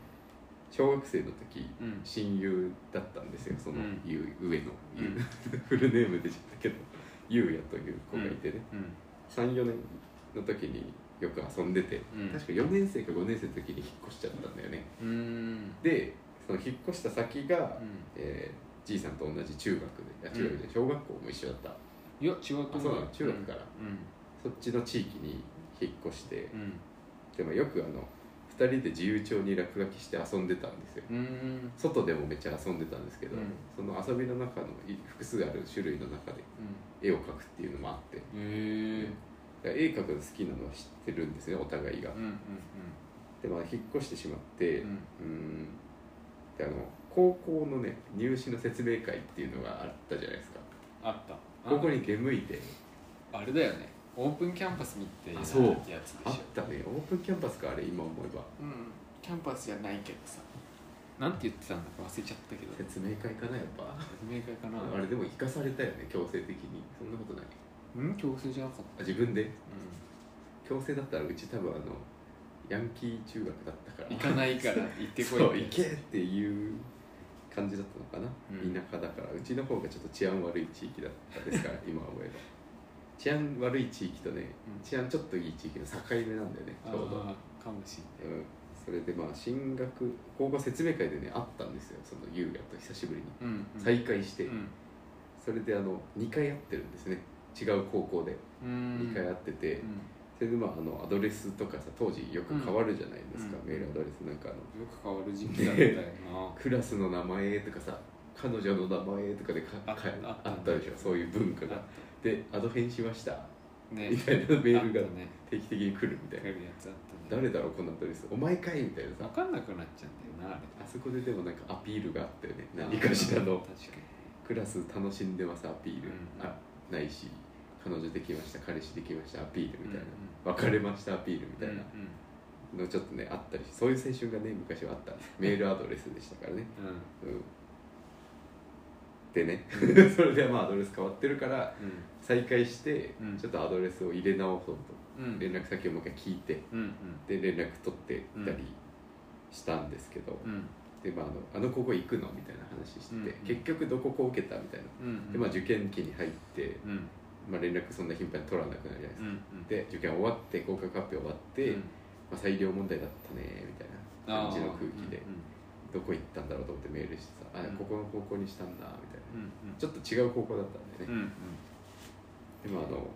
小学生の時うん。親友だったんですよそのうん。ゆう上のゆう、うん。フルネームでしたけどゆうやという子がいてね、うん。34年の時によく遊んでて、うん。確か4年生か5年生の時に引っ越しちゃったんだよね。うん。でその引っ越した先が、うん。えーじいさんと同じ中学で小学校も一緒だった。いや違うと思う中学から。うん。そっちの地域に引っ越してうん。でもよくあの2人で自由帳に落書きして遊んでたんですよ。うん。うん外でもめっちゃ遊んでたんですけど、うん。その遊びの中のい複数ある種類の中で絵を描くっていうのもあって。へえ。だから絵描くの好きなのは知ってるんですねお互いが、うんうんでまあ引っ越してしまってうん。であの高校のね入試の説明会っていうのがあったじゃないですか。あった。ここに出向いて。あれだよねオープンキャンパスみたいなあそうやつであっしたね。オープンキャンパスかあれ今思えば。うん。キャンパスじゃないけどさ。なんて言ってたんだか忘れちゃったけど。説明会かなやっぱ。説明会かな。あれでも生かされたよね強制的に。そんなことない。うん強制じゃなかっあ自分で？た、強制だったらうち多分あのヤンキー中学だったから。行かないから 行ってこいそう行けっていう感じだったのかな、うん。田舎だから。うちの方がちょっと治安悪い地域だったですから 今思えば治安悪い地域とねうん。治安ちょっといい地域の境目なんだよねちょうど、かもしんない。うん、それでまあ進学高校説明会でね会ったんですよその優雅と久しぶりに。うんうん。再会して、うん。それであの2回会ってるんですね。違う高校で。うん。2回会ってて、うん。それでまああのアドレスとかさ当時よく変わるじゃないですか、うん。メールアドレス。なんかあのよく変わる時期だったよな。クラスの名前とかさ彼女の名前とかでかあかああったでしょ。そういう文化が。あっでアド変しました。ね。みたいなメールがあったね。定期的に来るみたいな。来るやつあったね。誰だろうこのアドレス。お前かいみたいなさ。分かんなくなっちゃうんだよなあれ。あそこででもなんかアピールがあったよね何かしらの確かに。クラス楽しんでますアピール、うんあないし彼女できました彼氏できましたアピールみたいな、うん別れましたアピールみたいな。うんのちょっとねあったりしそういう青春がね昔はあった。メールアドレスでしたからね、うん。うん、でね。それでまあアドレス変わってるから再開してうん。ちょっとアドレスを入れ直そううんうん。と連絡先をもう一回聞いてうんうん。で連絡取っていたりしたんですけど、うん。でまあ、あのあの高校行くの？みたいな話してて、うんうん。結局どここ受けた？みたいなうんで、まあ、受験期に入って、うん。まあ、連絡そんな頻繁に取らなくなるじゃないですか、うんで受験終わって合格発表終わって、うん。まあ、裁量問題だったねみたいな感じの空気で、うんどこ行ったんだろうと思ってメールしてさ「あうん。ここの高校にしたんだ」みたいな、うんちょっと違う高校だったんでね、うんうんでもあの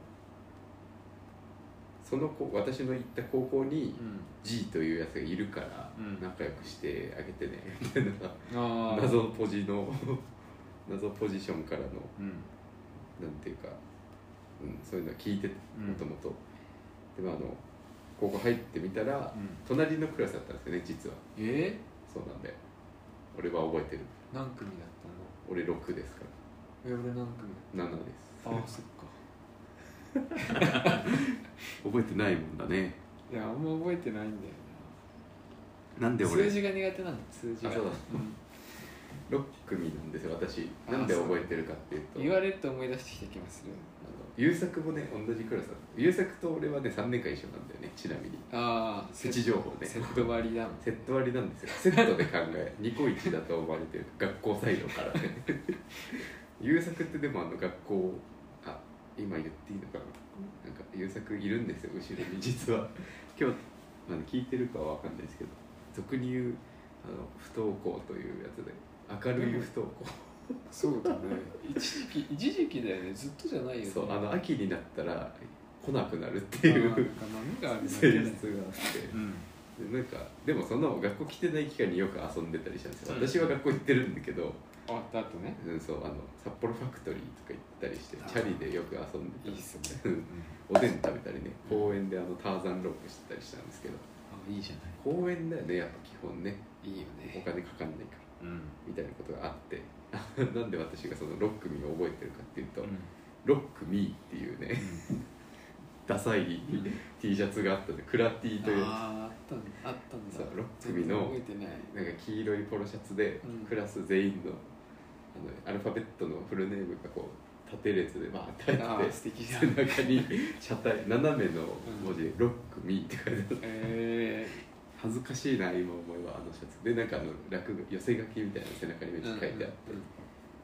その子私の行った高校にうん。G というやつがいるからうん。仲良くしてあげてね。みたいな謎のポジの 謎ポジションからのうん。なんていうか、うん、そういうのは聞いてもともと。でもあの高校入ってみたらうん。隣のクラスだったんですよね実は。え？そうなんで。俺は覚えてる。ー、何組だったの？俺6ですかえ俺何組ら7です。ああそっか 覚えてないもんだね。いやあんま覚えてないんだよなんで俺？な数字が苦手なんだ数字が。あそうん。6組なんですよ私。あなんで覚えてるかっていうと。言われると思い出してきた気がする。あの優作もね同じクラスだった。優作と俺はね3年間一緒なんだよねちなみに。ああプチ情報ね。セット割りだもん。セット割りなんですよ。セットで考え。ニコイチだと思われてる。学校サイドからね。優作ってでもあの学校あ今言っていいのかななんか優作いるんですよ後ろに実は。今日あの聞いてるかは分かんないですけど俗に言うあの不登校というやつで明るい不登校。そうだね。一時期一時期だよね。ずっとじゃないよね。そうあの秋になったら来なくなるっていう性だ質があってうん。でなんかでもその学校来てない期間によく遊んでたりしたんですよ、うん。私は学校行ってるんだけど、終わった後ね。うん、そうあの札幌ファクトリーとか行ったりしてあ。ーチャリでよく遊んでた。いいっすね。うん。おでん食べたりね。公園であのターザンロープしてたりしたんですけど。あいいじゃない。公園だよねやっぱ基本ね。いいよおね金かかんないから。うん。みたいなことがあって。あ なんで私がその6組を覚えてるかっていうと、うん。ロックミーっていうね ダサい T シャツがあったんでクラティという。あーあったんあったんだ。そう6組の全然覚えてない。なんか黄色いポロシャツで、うん。クラス全員のあのアルファベットのフルネームがこう縦列でバーってあー入って素敵じゃん。背中に車体斜めの文字で「ロックミー」って書いてある。え恥ずかしいな今思えばあのシャツ。でなんかあの落語寄せ書きみたいな背中にめっちゃ書いてあって、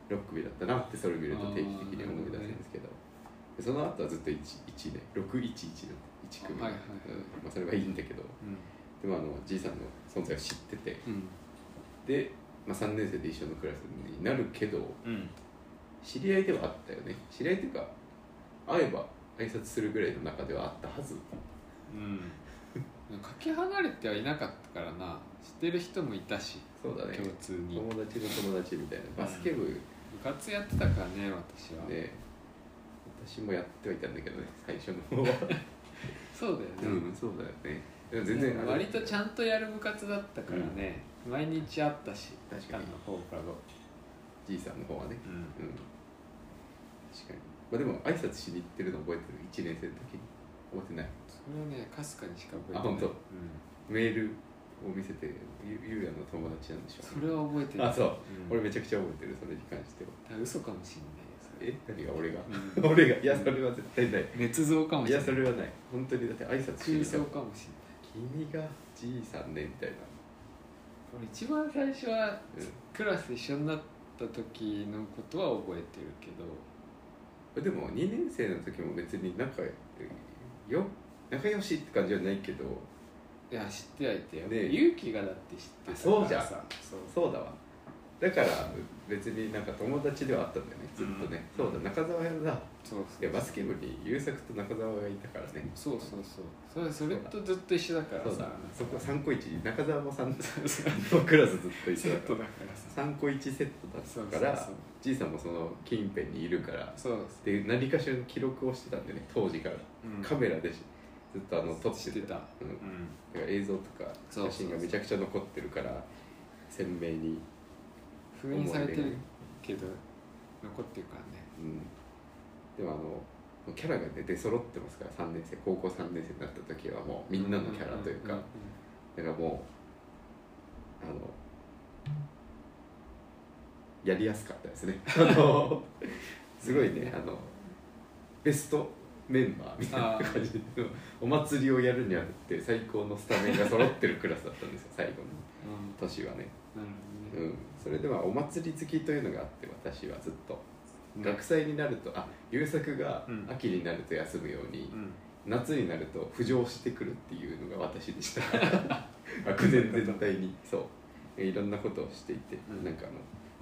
ロックミーだったなってそれを見ると定期的に思い出すんですけど、でその後はずっと 1, 1ね611の1組、はいはいうん。まあ、それはいいんだけど。でもあのじいさんの存在を知ってて。うん。で、まあ、3年生で一緒のクラスになるけどうん。知り合いではあったよね。知り合いっていうか会えば挨拶するぐらいの中ではあったはず。うん。かけ離れてはいなかったからな。知ってる人もいたしそうだね。共通に。友達の友達みたいな。バスケ部。部活やってたからね私は、ね。私もやってはいたんだけどね最初の方は。そうだよね、うんそうだよね。でも全然割とちゃんとやる部活だったからね、毎日あったし確かに。放課後じいさんの方はね。うん。うん。確かに。まあでも挨拶しに行ってるの覚えてる？1年生の時に。覚えてない？それはねかすかにしか覚えてない。あ本当？うん、メールを見せてゆゆうやの友達なんでしょそれは覚えてないあそう、ん。俺めちゃくちゃ覚えてるそれに関しては。あ嘘かもしんない。よそれえ？何が俺が、うん。俺が？いやそれは絶対ない。捏造かもいしれない。やそれはない。本当にだって挨拶しに空行かもしれない。君がじいさんねみたいな、俺一番最初はうんクラス一緒になった時のことは覚えてるけど。でも2年生の時も別に仲よ。仲良しって感じはないけど。いや知ってはいて勇気がだって知ってたあそうじゃそうそうだわ。だから別になんか友達ではあったんだよねずっとね、うんそうだ中澤がそうそういやバスケ部に優作と中澤がいたからね。そうそうそう。それそれとずっと一緒だからそうだ。さそこ3個1中澤も3のクラスずっと一緒だから。さら3個1セットだったからじいさんもその近辺にいるから。そうで何かしらの記録をしてたんでね当時から、うん。カメラでしずっとあの撮ってた。うん。うん。だから映像とか写真がめちゃくちゃ残ってるから鮮明に、封印されてるけど残ってるからね。うん、でもあのキャラがね出揃ってますから3年生高校3年生になった時はもうみんなのキャラというか、だからもうあのやりやすかったですね。あのすごいねあのベストメンバーみたいな感じのお祭りをやるにあたって最高のスタメンが揃ってるクラスだったんですよ最後の年はね、なるほどねうん、それではお祭り好きというのがあって私はずっと。うん。学祭になるとあ優作がうん。秋になると休むように、うん。夏になると浮上してくるっていうのが私でした。学年全体に。そう。いろんなことをしていて、うん。なんかあの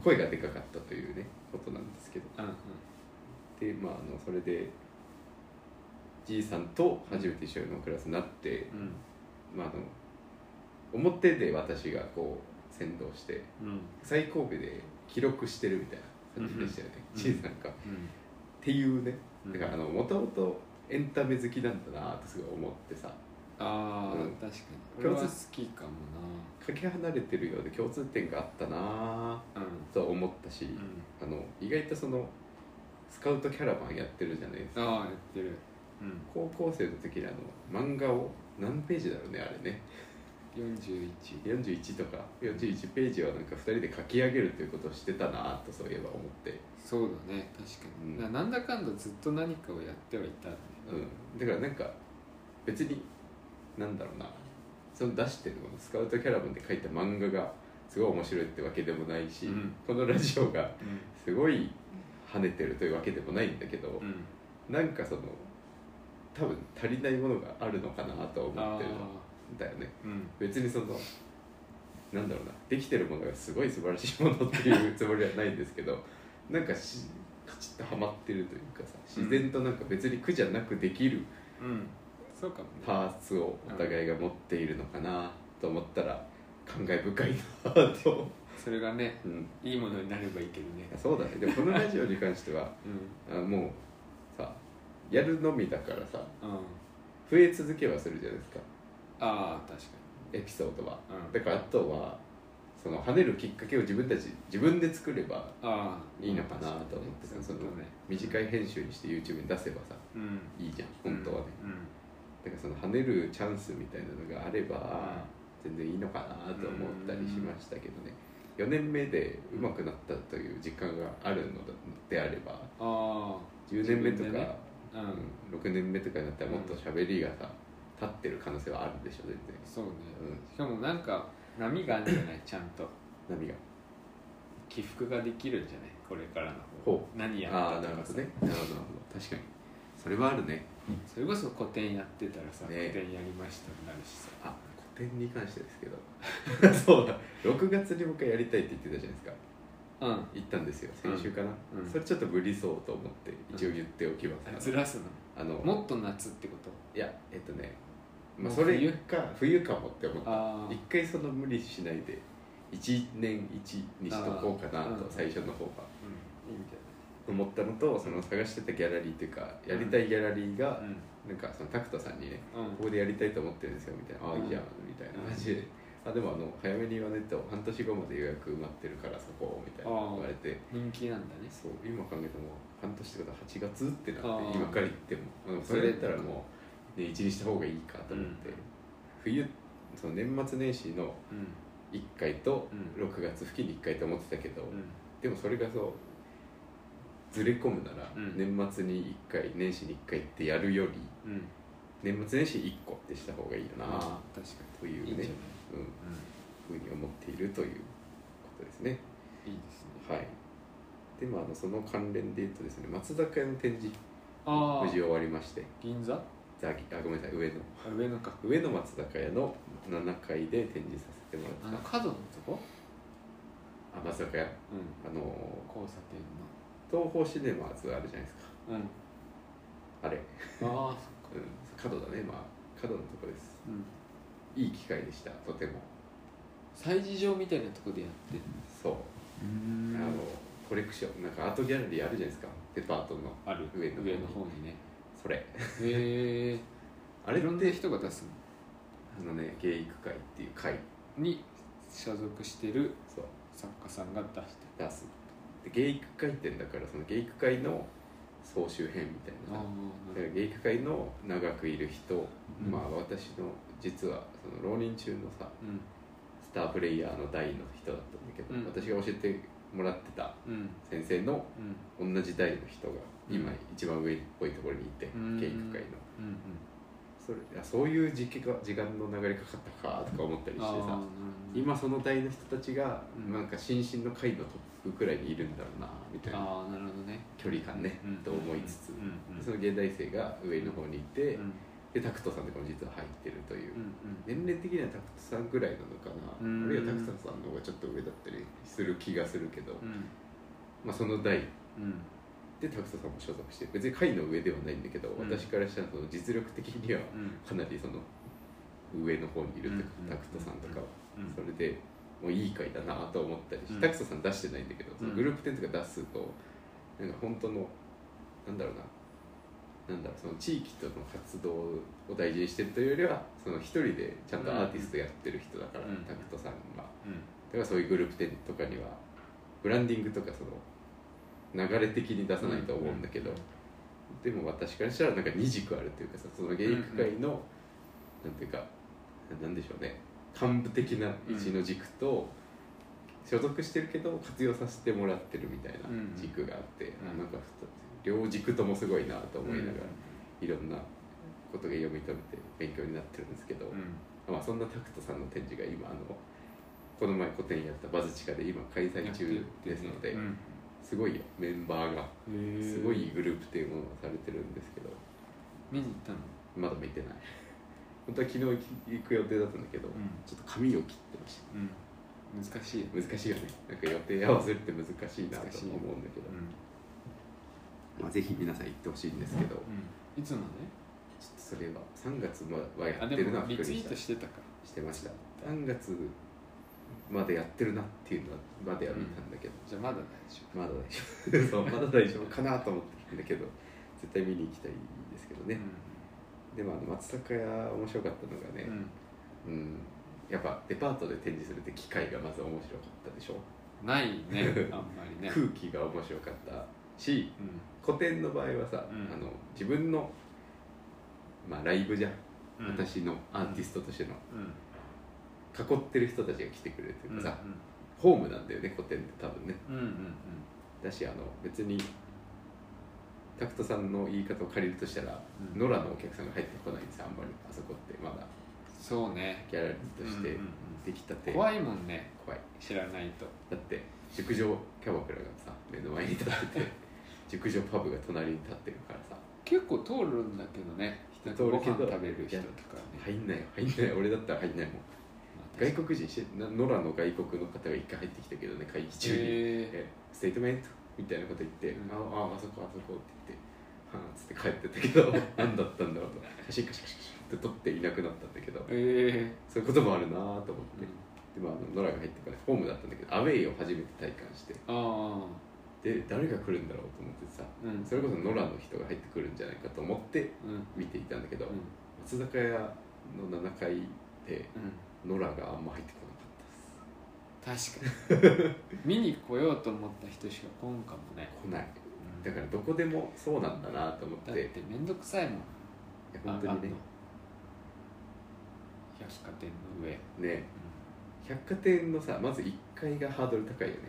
声がでかかったというねことなんですけど。うんうん。でまああのそれでじいさんと初めて一緒のクラスになって、うん。まああの表で私がこう先導してうん。最後尾で記録してるみたいな感じでしたよね、うん。じいさんが。っていうね。うん。だからもともとエンタメ好きなんだなってすごい思ってさ。ああ、うん。確かに。俺は好きかもかけ離れてるようで共通点があったな。なと思ったし、うん、あの意外とそのスカウトキャラバンやってるじゃないですか。ああやってる。うん。高校生の時にあの漫画を何ページだろうねあれね41 41とか41ページはなんか2人で書き上げるということをしてたなとそういえば思って、そうだね確かに、うん。ななんだかんだずっと何かをやってはいたね。うん、だからなんか別になんだろうな。その出してるこのスカウトキャラバンで書いた漫画がすごい面白いってわけでもないし、うん。このラジオがうすごい跳ねてるというわけでもないんだけど、ん、うん、なんかその多分足りないものがあるのかなと思あってるあんだよね。うん。別にそのなんだろうな。できてるものがすごい素晴らしいものっていう つもりはないんですけどなんかしカチッとはまってるというかさ自然となんか別に苦じゃなくできるうん。そうかもね。パーツをお互いが持っているのかなと思ったら感慨深いなと、それがねうん、いいものになればいいけどね。そうだね。でもこのラジオに関してはうん。あもうさやるのみだからさうん。増え続けはするじゃないですかああ確かエピソードは。にうん。だからあとはその跳ねるきっかけを自分たち自分で作ればああいいのかなと思ってそういうそのね。短い編集にして YouTube に出せばさうん。いいじゃん本当はね、うん。だからその跳ねるチャンスみたいなのがあれば全然いいのかなと思ったりしましたけどね。4年目で上手くなったという実感があるのであればああ10年目とか、自分でね。うんうん、6年目とかになったらもっと喋りがさ立ってる可能性はあるでしょ全然。そうね。うん。しかもなんか波があるんじゃない？ちゃんと。波が。起伏ができるんじゃない？これからのほ何やああったとかさ。なるほどねなるほどなるほど。確かに。それはあるね。それこそ古典やってたらさ、ね。古典やりましたになるしさ。あ古典に関してですけど。そうだ。6月に僕はやりたいって言ってたじゃないですか。うん。行ったんですよ。先週かな、うん。それちょっと無理そうと思って一応言っておきます、ずらすの？あのもっと夏ってこと？いやえっとねまあもうそれ冬か。冬かもって思った。あ一回その無理しないで1年1にしとこうかなと最初の方がうん。いいんじ思ったのとその探してたギャラリーっていうかやりたいギャラリーがゃないなんかそのタクトさんにねうん。うんここでやりたいと思ってるんですよみたいな「ああいいじゃん」みたいな感じで「あでもあの早めに言わないと半年後まで予約埋まってるからそこ」みたいな言われて。人気なんだね。そう今考えても半年ってことは8月ってなって今から言っても。うんそれだったらもう年1にした方がいいかと思って、うん。冬その年末年始のうん。1回とうん。6月付近に1回と思ってたけど、うん。でもそれがそうずれ込むなら、うん。年末に1回年始に1回ってやるよりうん。年末年始1個ってした方がいいよな確かというね。にいい？うん、ふうに思っているということですね。うんいいですね。はい。でもあのその関連で言うとですね松坂屋の展示無事終わりまして。銀座？あザギあごめんなさい上の上野か。上の松坂屋の7階で展示させてもあらった。の角のとこ？あ松坂屋。うん。あの交差点東宝シネマズあるじゃないですか。のうん。あれ、ああ うん、角だね。まあ角のとこです。うん。いい機会でした。とても。催事場みたいなとこでやってるそう、うん。あのコレクション。なんかアートギャラリーあるじゃないですか。デパートの。ある。上上の方にねそれ。へえあれっいろんなて人が出すあのね芸育会っていう会のに所属してるそう。作家さんが出して出す。で芸育会展だからその芸育会の総集編みたいな。だから芸育会の長くいる人、うん。まあ私の実はその浪人中のさうん。スタープレイヤーの代の人だったんだけど、うん。私が教えてもらってたうん。先生のうん。同じ代の人が今うん一番上っぽいところにいて、うん。芸育会の。うんそれいやそういう時期が時間の流れかかったかとか思ったりしてさ。今その代の人たちが、うん。なんか新進の会のトップくらいにいるんだろうなみたいな。ああなるほどね。距離感ね、うん。と思いつつ、うんうんその現代生が上の方にいて、うん。でタクトさんとかも実は入ってるという、うん年齢的にはタクトさんぐらいなのかな、うん。あるいはタクトさんの方がちょっと上だったりする気がするけど、うん。まあ、その代。うんでタクトさんも所属して別に会の上ではないんだけど、うん私からしたらその実力的にはうんかなりその上の方にいるというか、うんタクトさんとかは、うんそれでもういい会だなと思ったりして、うんタクトさん出してないんだけど、そのうんグループ展とか出すとなんか本当のなんだろうななんだろうその地域との活動を大事にしてるというよりはその一人でちゃんとアーティストやってる人だから、うんタクトさんはうんだからそういうグループ展とかにはブランディングとかその流れ的に出さないと思うんだけど、でも私からしたらなんか二軸あるというかさその芸育界の、なんていうかなんでしょうね。幹部的な位置の軸と、所属してるけど活用させてもらってるみたいなうん軸があって、うなんか両軸ともすごいなと思いながら、ういろんなことが読み取れて勉強になってるんですけど、ん。まあ、そんなタクトさんの展示が今あのこの前個展やったバズチカで今開催中ですので、うんすごいよメンバーが。すごいグループ展をされてるんですけど。見に行ったの？まだ見てない。本当は昨日行く予定だったんだけど、うん。ちょっと髪を切ってましうん。難しいた難しいよね。なんか予定合わせるって難しいなと思うんだけど、うん。まあ、ぜひ皆さん行ってほしいんですけど、うん。いつまでちょっとそれは3月まはやってるなもリツイートしてたか。してました。3月までやってるなっていうのはまでは見たんだけど、じゃあまだ大丈夫。まだ大丈夫。そうまだ大丈夫かなと思ってるんだけど絶対見に行きたいですけどね、でもあの松坂屋面白かったのがね、うんやっぱデパートで展示するって機械がまず面白かったでしょ。ないね あんまりね。空気が面白かったしうん。古典の場合はさ、うん。あの自分の、まあ、ライブじゃん、うん。私のアーティストとしての。うん囲ってる人たちが来てくれるというかさ、うん。ホームなんだよね古典って多分ね。うんうんうん。だしあの別にタクトさんの言い方を借りるとしたら、うん。ノラのお客さんが入ってこないんですよあんまりあそこって。まだ。そうね。ギャラリーとしてうんうんうん。できたて、怖いもんね。怖い。知らないと。だって熟女キャバクラがさ目の前に立ってて 熟女パブが隣に立ってるからさ。結構通るんだけどね。人通るけど食べる人とかね、入んないよ入んないよ。俺だったら入んないもん。まあ外国人しな野良の外国の方が一回入ってきたけどね会議中に、へえステートメントみたいなこと言って、うん。あああそこあそこって言ってはあっつって帰ってったけど 何だったんだろうと。写真カシャカシャカシャって撮っていなくなったんだけどえそういうこともあるなと思って、ーでまああの野良が入ってからホームだったんだけどアウェイを初めて体感してあで誰が来るんだろうと思ってさあうんそれこそ野良の人が入ってくるんじゃないかと思ってうん見ていたんだけど、うん松坂屋の7階でうん野良があんま入ってこなかったです。確かに。見に来ようと思った人しか来んかもね、来ない。うん。だからどこでもそうなんだなと思って。だって面倒くさいもん。いや本当にね。百貨店の上、ね。百貨店のさまず1階がハードル高いよね。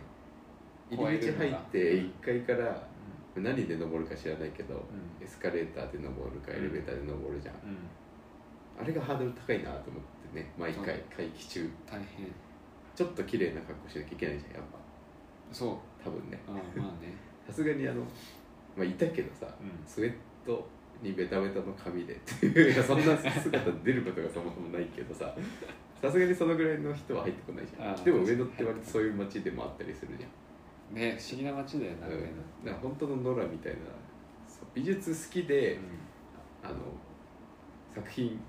入り口入って1階から何で登るか知らないけど、うエスカレーターで登るかエレベーターで登るじゃん、うん、あれがハードル高いなと思ってね毎回会期中。大変。ちょっと綺麗な格好しなきゃいけないじゃんやっそう。ぱ多分ね。ああまあね。さすがにあのまあいたけどさうん。スウェットにベタベタの髪でっていう そんな姿出ることがそもそもないけどささすがにそのぐらいの人は入ってこないじゃん。でも上野って割とそういう街でもあったりするじゃん。ね不思議な街だよな、うん。上野。だから本当のノラみたいな美術好きで、あの作品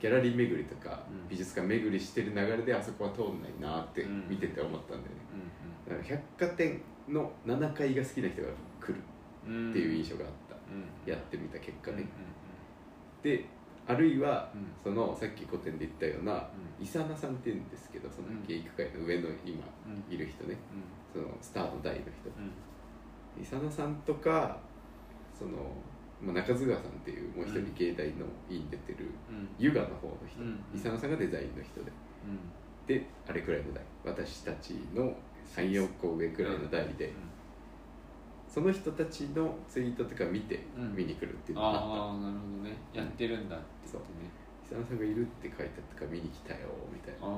ギャラリー巡りとか、うん。美術館巡りしてる流れであそこは通んないなってうん。見てて思ったんだよね、うだから百貨店の7階が好きな人が来るんうんうんっていう印象があった、うん。やってみた結果ね、うんうんであるいは、うん。そのさっき古典で言ったような、うイサナさんって言うんですけどそのうん。芸育界の上の今うん。いる人ね。うん。そのスターの代の人。うん。イサナさんとかその、まあ、中津川さんっていうもう一人うん芸大の院に出てるうん。ユガの方の人、うん。イサナさんがデザインの人で。うん。であれくらいの代私たちの34個上くらいの代で、その人たちのツイートとか見てうん。見に来るっていうのがあった、ああなるほどね。やってるんだって言ってねイサナさんがいるって書いてあったから見に来たよみたいな。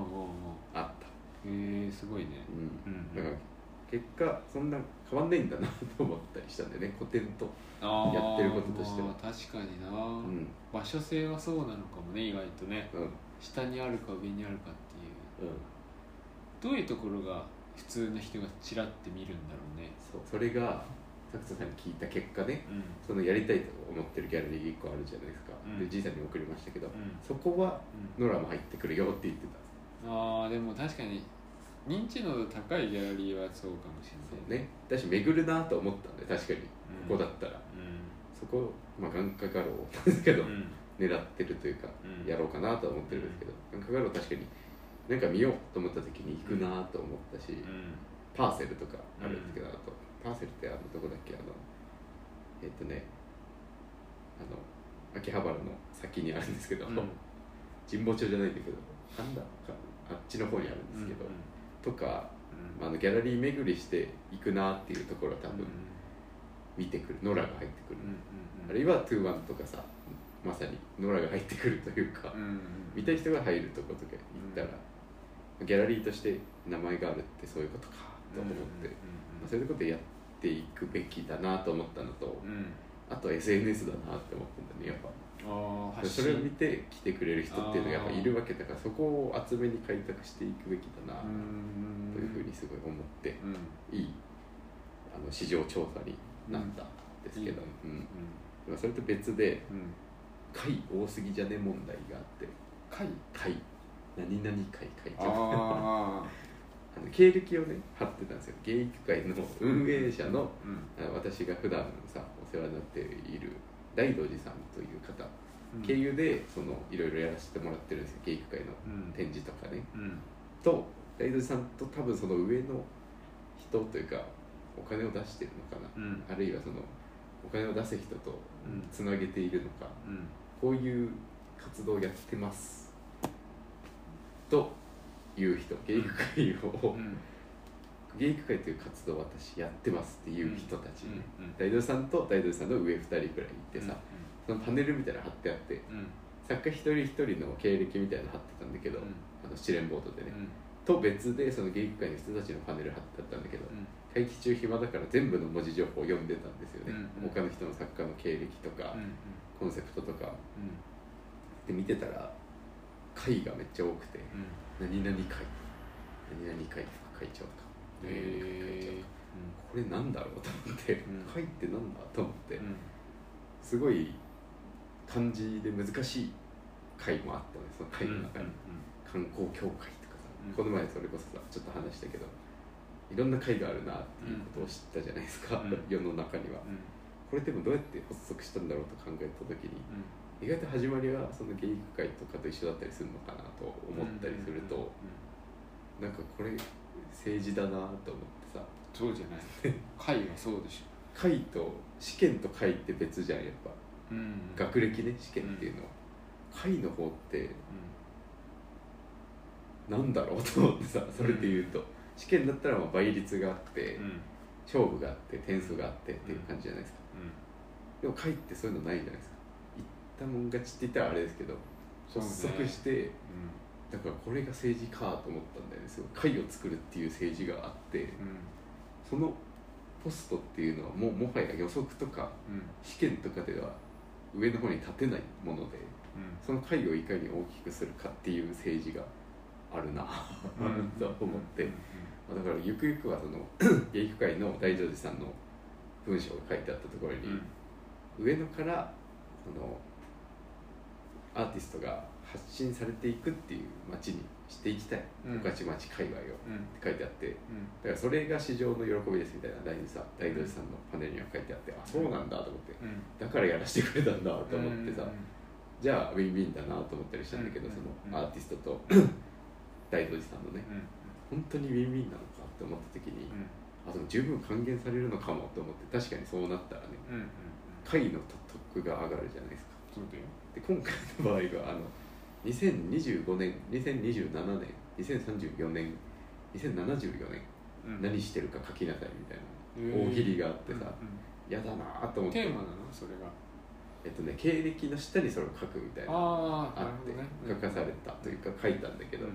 あった。へえすごいね。うん。うん。だから結果そんな変わんないんだなと思ったりしたんでね。古典と、やってることとしては。まあ確かにな、うん。場所性はそうなのかもね意外とね。うん。下にあるか上にあるかっていう。うん、どういうところが普通の人がちらって見るんだろうね。そう。それがタクトさんに聞いた結果ね。うん。そのやりたいと思ってるギャラリー1個あるじゃないですか、うん。でじいさんに送りましたけど、うん。そこはうん。ノラも入ってくるよって言ってた。ああでも確かに認知度の高いギャラリーはそうかもしれないね。だし巡るなと思ったんで確かに。うん。ここだったら、うそこまあ眼科画廊 ですけど、狙ってるというか、うん。やろうかなとは思ってるんですけど、眼科画廊確かになんか見ようと思った時に行くなと思ったし、うん。パーセルとかあるんですけど、あとパーセルってあのどこだっけあのえっとねあの秋葉原の先にあるんですけど、うん。神保町じゃないんだけどなんだかあっちの方にあるんですけど、とか、まあ、あのギャラリー巡りして行くなっていうところは多分見てくる。ノラが入ってくる、あるいはトゥーワンとかさまさにノラが入ってくるというか、見たい人が入るとことか行ったら、ギャラリーとして名前があるってそういうことかと思って、まあ、そういうことやっていくべきだなと思ったのと、あと SNS だなって思ったんだねやっぱそれを見て来てくれる人っていうのがやっぱいるわけだからそこを厚めに開拓していくべきだなというふうにすごい思っていいあの市場調査になったんですけど、うん。まあそれと別で貝多すぎじゃね問題があって会？貝何々会会。長あ あの経歴をね貼ってたんですよ。芸育会の運営者の私が普段さお世話になっている大道寺さんという方うん。経由でそのいろいろやらせてもらってるんですよ。芸育会のうん。展示とかね。うん。と大土さんと多分その上の人というかお金を出してるのかな、うん。あるいはそのお金を出す人とうん。つなげているのか、うん。こういう活動をやってます。という人芸育会を、うん芸育会という活動を私やってますっていう人たち、うんうん大道さんと大道さんの上2人くらいいてさ、そのパネルみたいなの貼ってあってうん作家一人一人の経歴みたいなの貼ってたんだけど、うん。あの試練ボードでね、うん。と別でその芸育会の人たちのパネル貼ってあったんだけど、うん。会期中暇だから全部の文字情報を読んでたんですよね、うんうん。他の人の作家の経歴とか、うん。コンセプトとか。うんで見てたら会がめっちゃ多くてうん。何々会何々会副会長とか何々会長へこれなんだろうと思って、うん。会ってなんだと思って、すごい漢字で難しい会もあったのでその会の中に、観光協会とかさ、うん。この前それこそさちょっと話したけどいろんな会があるなっていうことを知ったじゃないですか、うん。世の中には。うん。これでもどうやって発足したんだろうと考えた時に意外と始まりはその芸育会とかと一緒だったりするのかなと思ったりすると、なんかこれ政治だなと思ってさ。そうじゃない。会はそうでしょ。会と試験と会って別じゃんやっぱ。うん。学歴ね試験っていうのは、会の方ってなんだろうと思ってさそれで言うと、試験だったらまあ倍率があって、うん。うん勝負があって点数があってっていう感じじゃないですか、でも会ってそういうのないじゃないですか。言ったもん勝ちって言ったらあれですけど発足して、だからこれが政治かと思ったんだよね。すごい会を作るっていう政治があってうんそのポストっていうのはもうもはや予測とかうん試験とかでは上の方に立てないものでうんその会をいかに大きくするかっていう政治があるなうん。と思って、うん。まあだからゆくゆくはその 芸育会の大乗寺さんの文章が書いてあったところに、上野からそのアーティストが発信されていくっていう街にしていきたい。うん。御徒町界隈を。うん。って書いてあって。うん。だからそれが市場の喜びですみたいな大寺さん大道寺さんのパネルには書いてあってあそうなんだと思って。うん。だからやらせてくれたんだと思ってさ、うんじゃあウィンウィンだなと思ったりしたんだけど、うんそうん。のアーティストと大道寺さんのねうん本当にウィンウィンなのかって思った時に、うん。あでも十分還元されるのかもと思って確かにそうなったらねうんうん会の得が上がるじゃないですか。で今回の場合はあの2025年2027年2034年2074年うん何してるか書きなさいみたいな大喜利があってさうん嫌、だなと思って。テーマなのそれが。えっとね経歴の下にそれを書くみたいなあああってね。書かされたというか書いたんだけど、うん。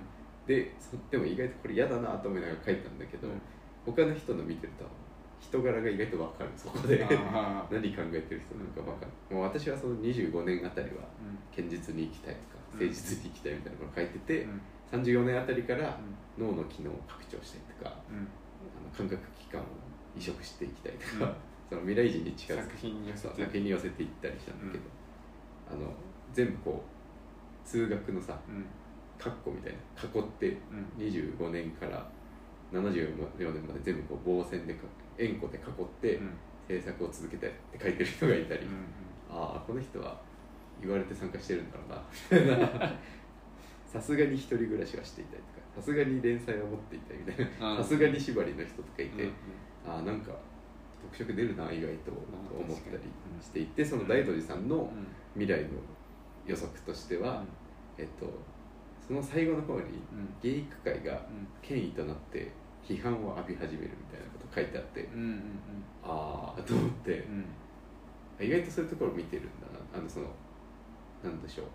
でそでも意外とこれ嫌だなと思いながら書いたんだけど、うん。他の人の見てると人柄が意外と分かるそこで。何考えてる人なのか分かるもう私はその25年あたりはうん。堅実に生きたいとか。うん誠実に生きたいみたいなこと書いてて、うん。34年あたりから脳の機能を拡張したいとかうん。あの感覚器官を移植していきたいとか、うん。その未来人に近づ作品に寄せそうて作品に寄せていったりしたんだけど、あの全部こう通学のさうん。カッコみたいな囲ってうん。25年から74年まで全部こう棒線でか円弧で囲ってうん。制作を続けたいって書いてる人がいたり、うんああこの人は言われて参加してるんだろうな。さすがに一人暮らしはしていたりとか。さすがに連載は持っていたりみたいな。さすがに縛りの人とかいて、うんああなんか特色出るな意外ととうん思ったりしていてその大道寺さんのうん。未来の予測としては、えっとその最後の方にうん。芸育会がうん。権威となって批判を浴び始めるみたいなこと書いてあって、うんうんああと思って。うん。うん意外とそういうところを見てるんだな。あのそのなんでしょう。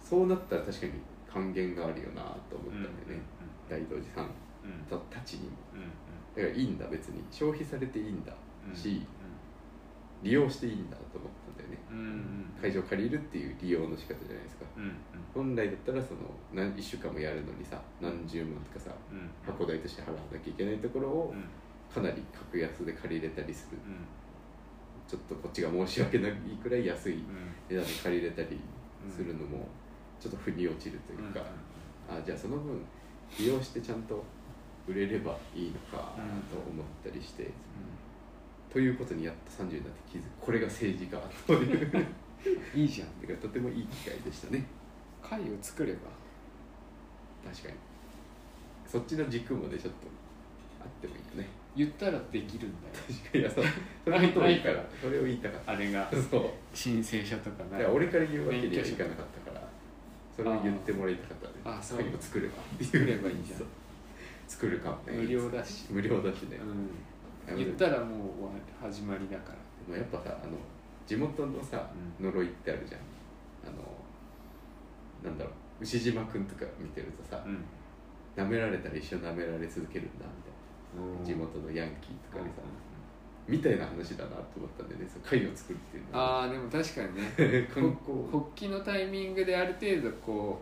そうなったら確かに還元があるよなと思ったんでね、大道寺さん。うん。たたちにも。うんだからいいんだ別に。消費されていいんだうんし利用していいんだと思ったんだよね。会場借りるっていう利用の仕方じゃないですか。本来だったらその何1週間もやるのにさ何十万とかさうん。箱代として払わなきゃいけないところをうん。かなり格安で借りれたりする。うんちょっとこっちが申し訳ないくらい安いうん。値段で借りれたりするのもちょっと腑に落ちるというか、あじゃあその分利用してちゃんと売れればいいのかと思ったりして、ということにやっと30になって気づく。これが政治かという。いいじゃん。だからとてもいい機会でしたね。貝を作れば。確かに。そっちの軸もねちょっとあってもいいよね。言ったらできるんだよ。確かにいやそう。それは本当いいから。それを言いたかった。あれが。そう。申請書とかだな。から俺から言うわけにはいかなかったから。それを言ってもらいたかったねあそう。作れば。作ればいいじゃん。そう。作るか無料だし。無料だしね、うん、言ったらもう終わ始まりだから。でもやっぱさあの地元のさう呪いってあるじゃん。あのなんだろう。牛島くんとか見てるとさうん。舐められたら一生舐められ続けるんだみたいな地元のヤンキーとかにさみたいな話だなと思ったんでね。その貝を作るっていうのは。ああでも確かにね。発起のタイミングである程度こ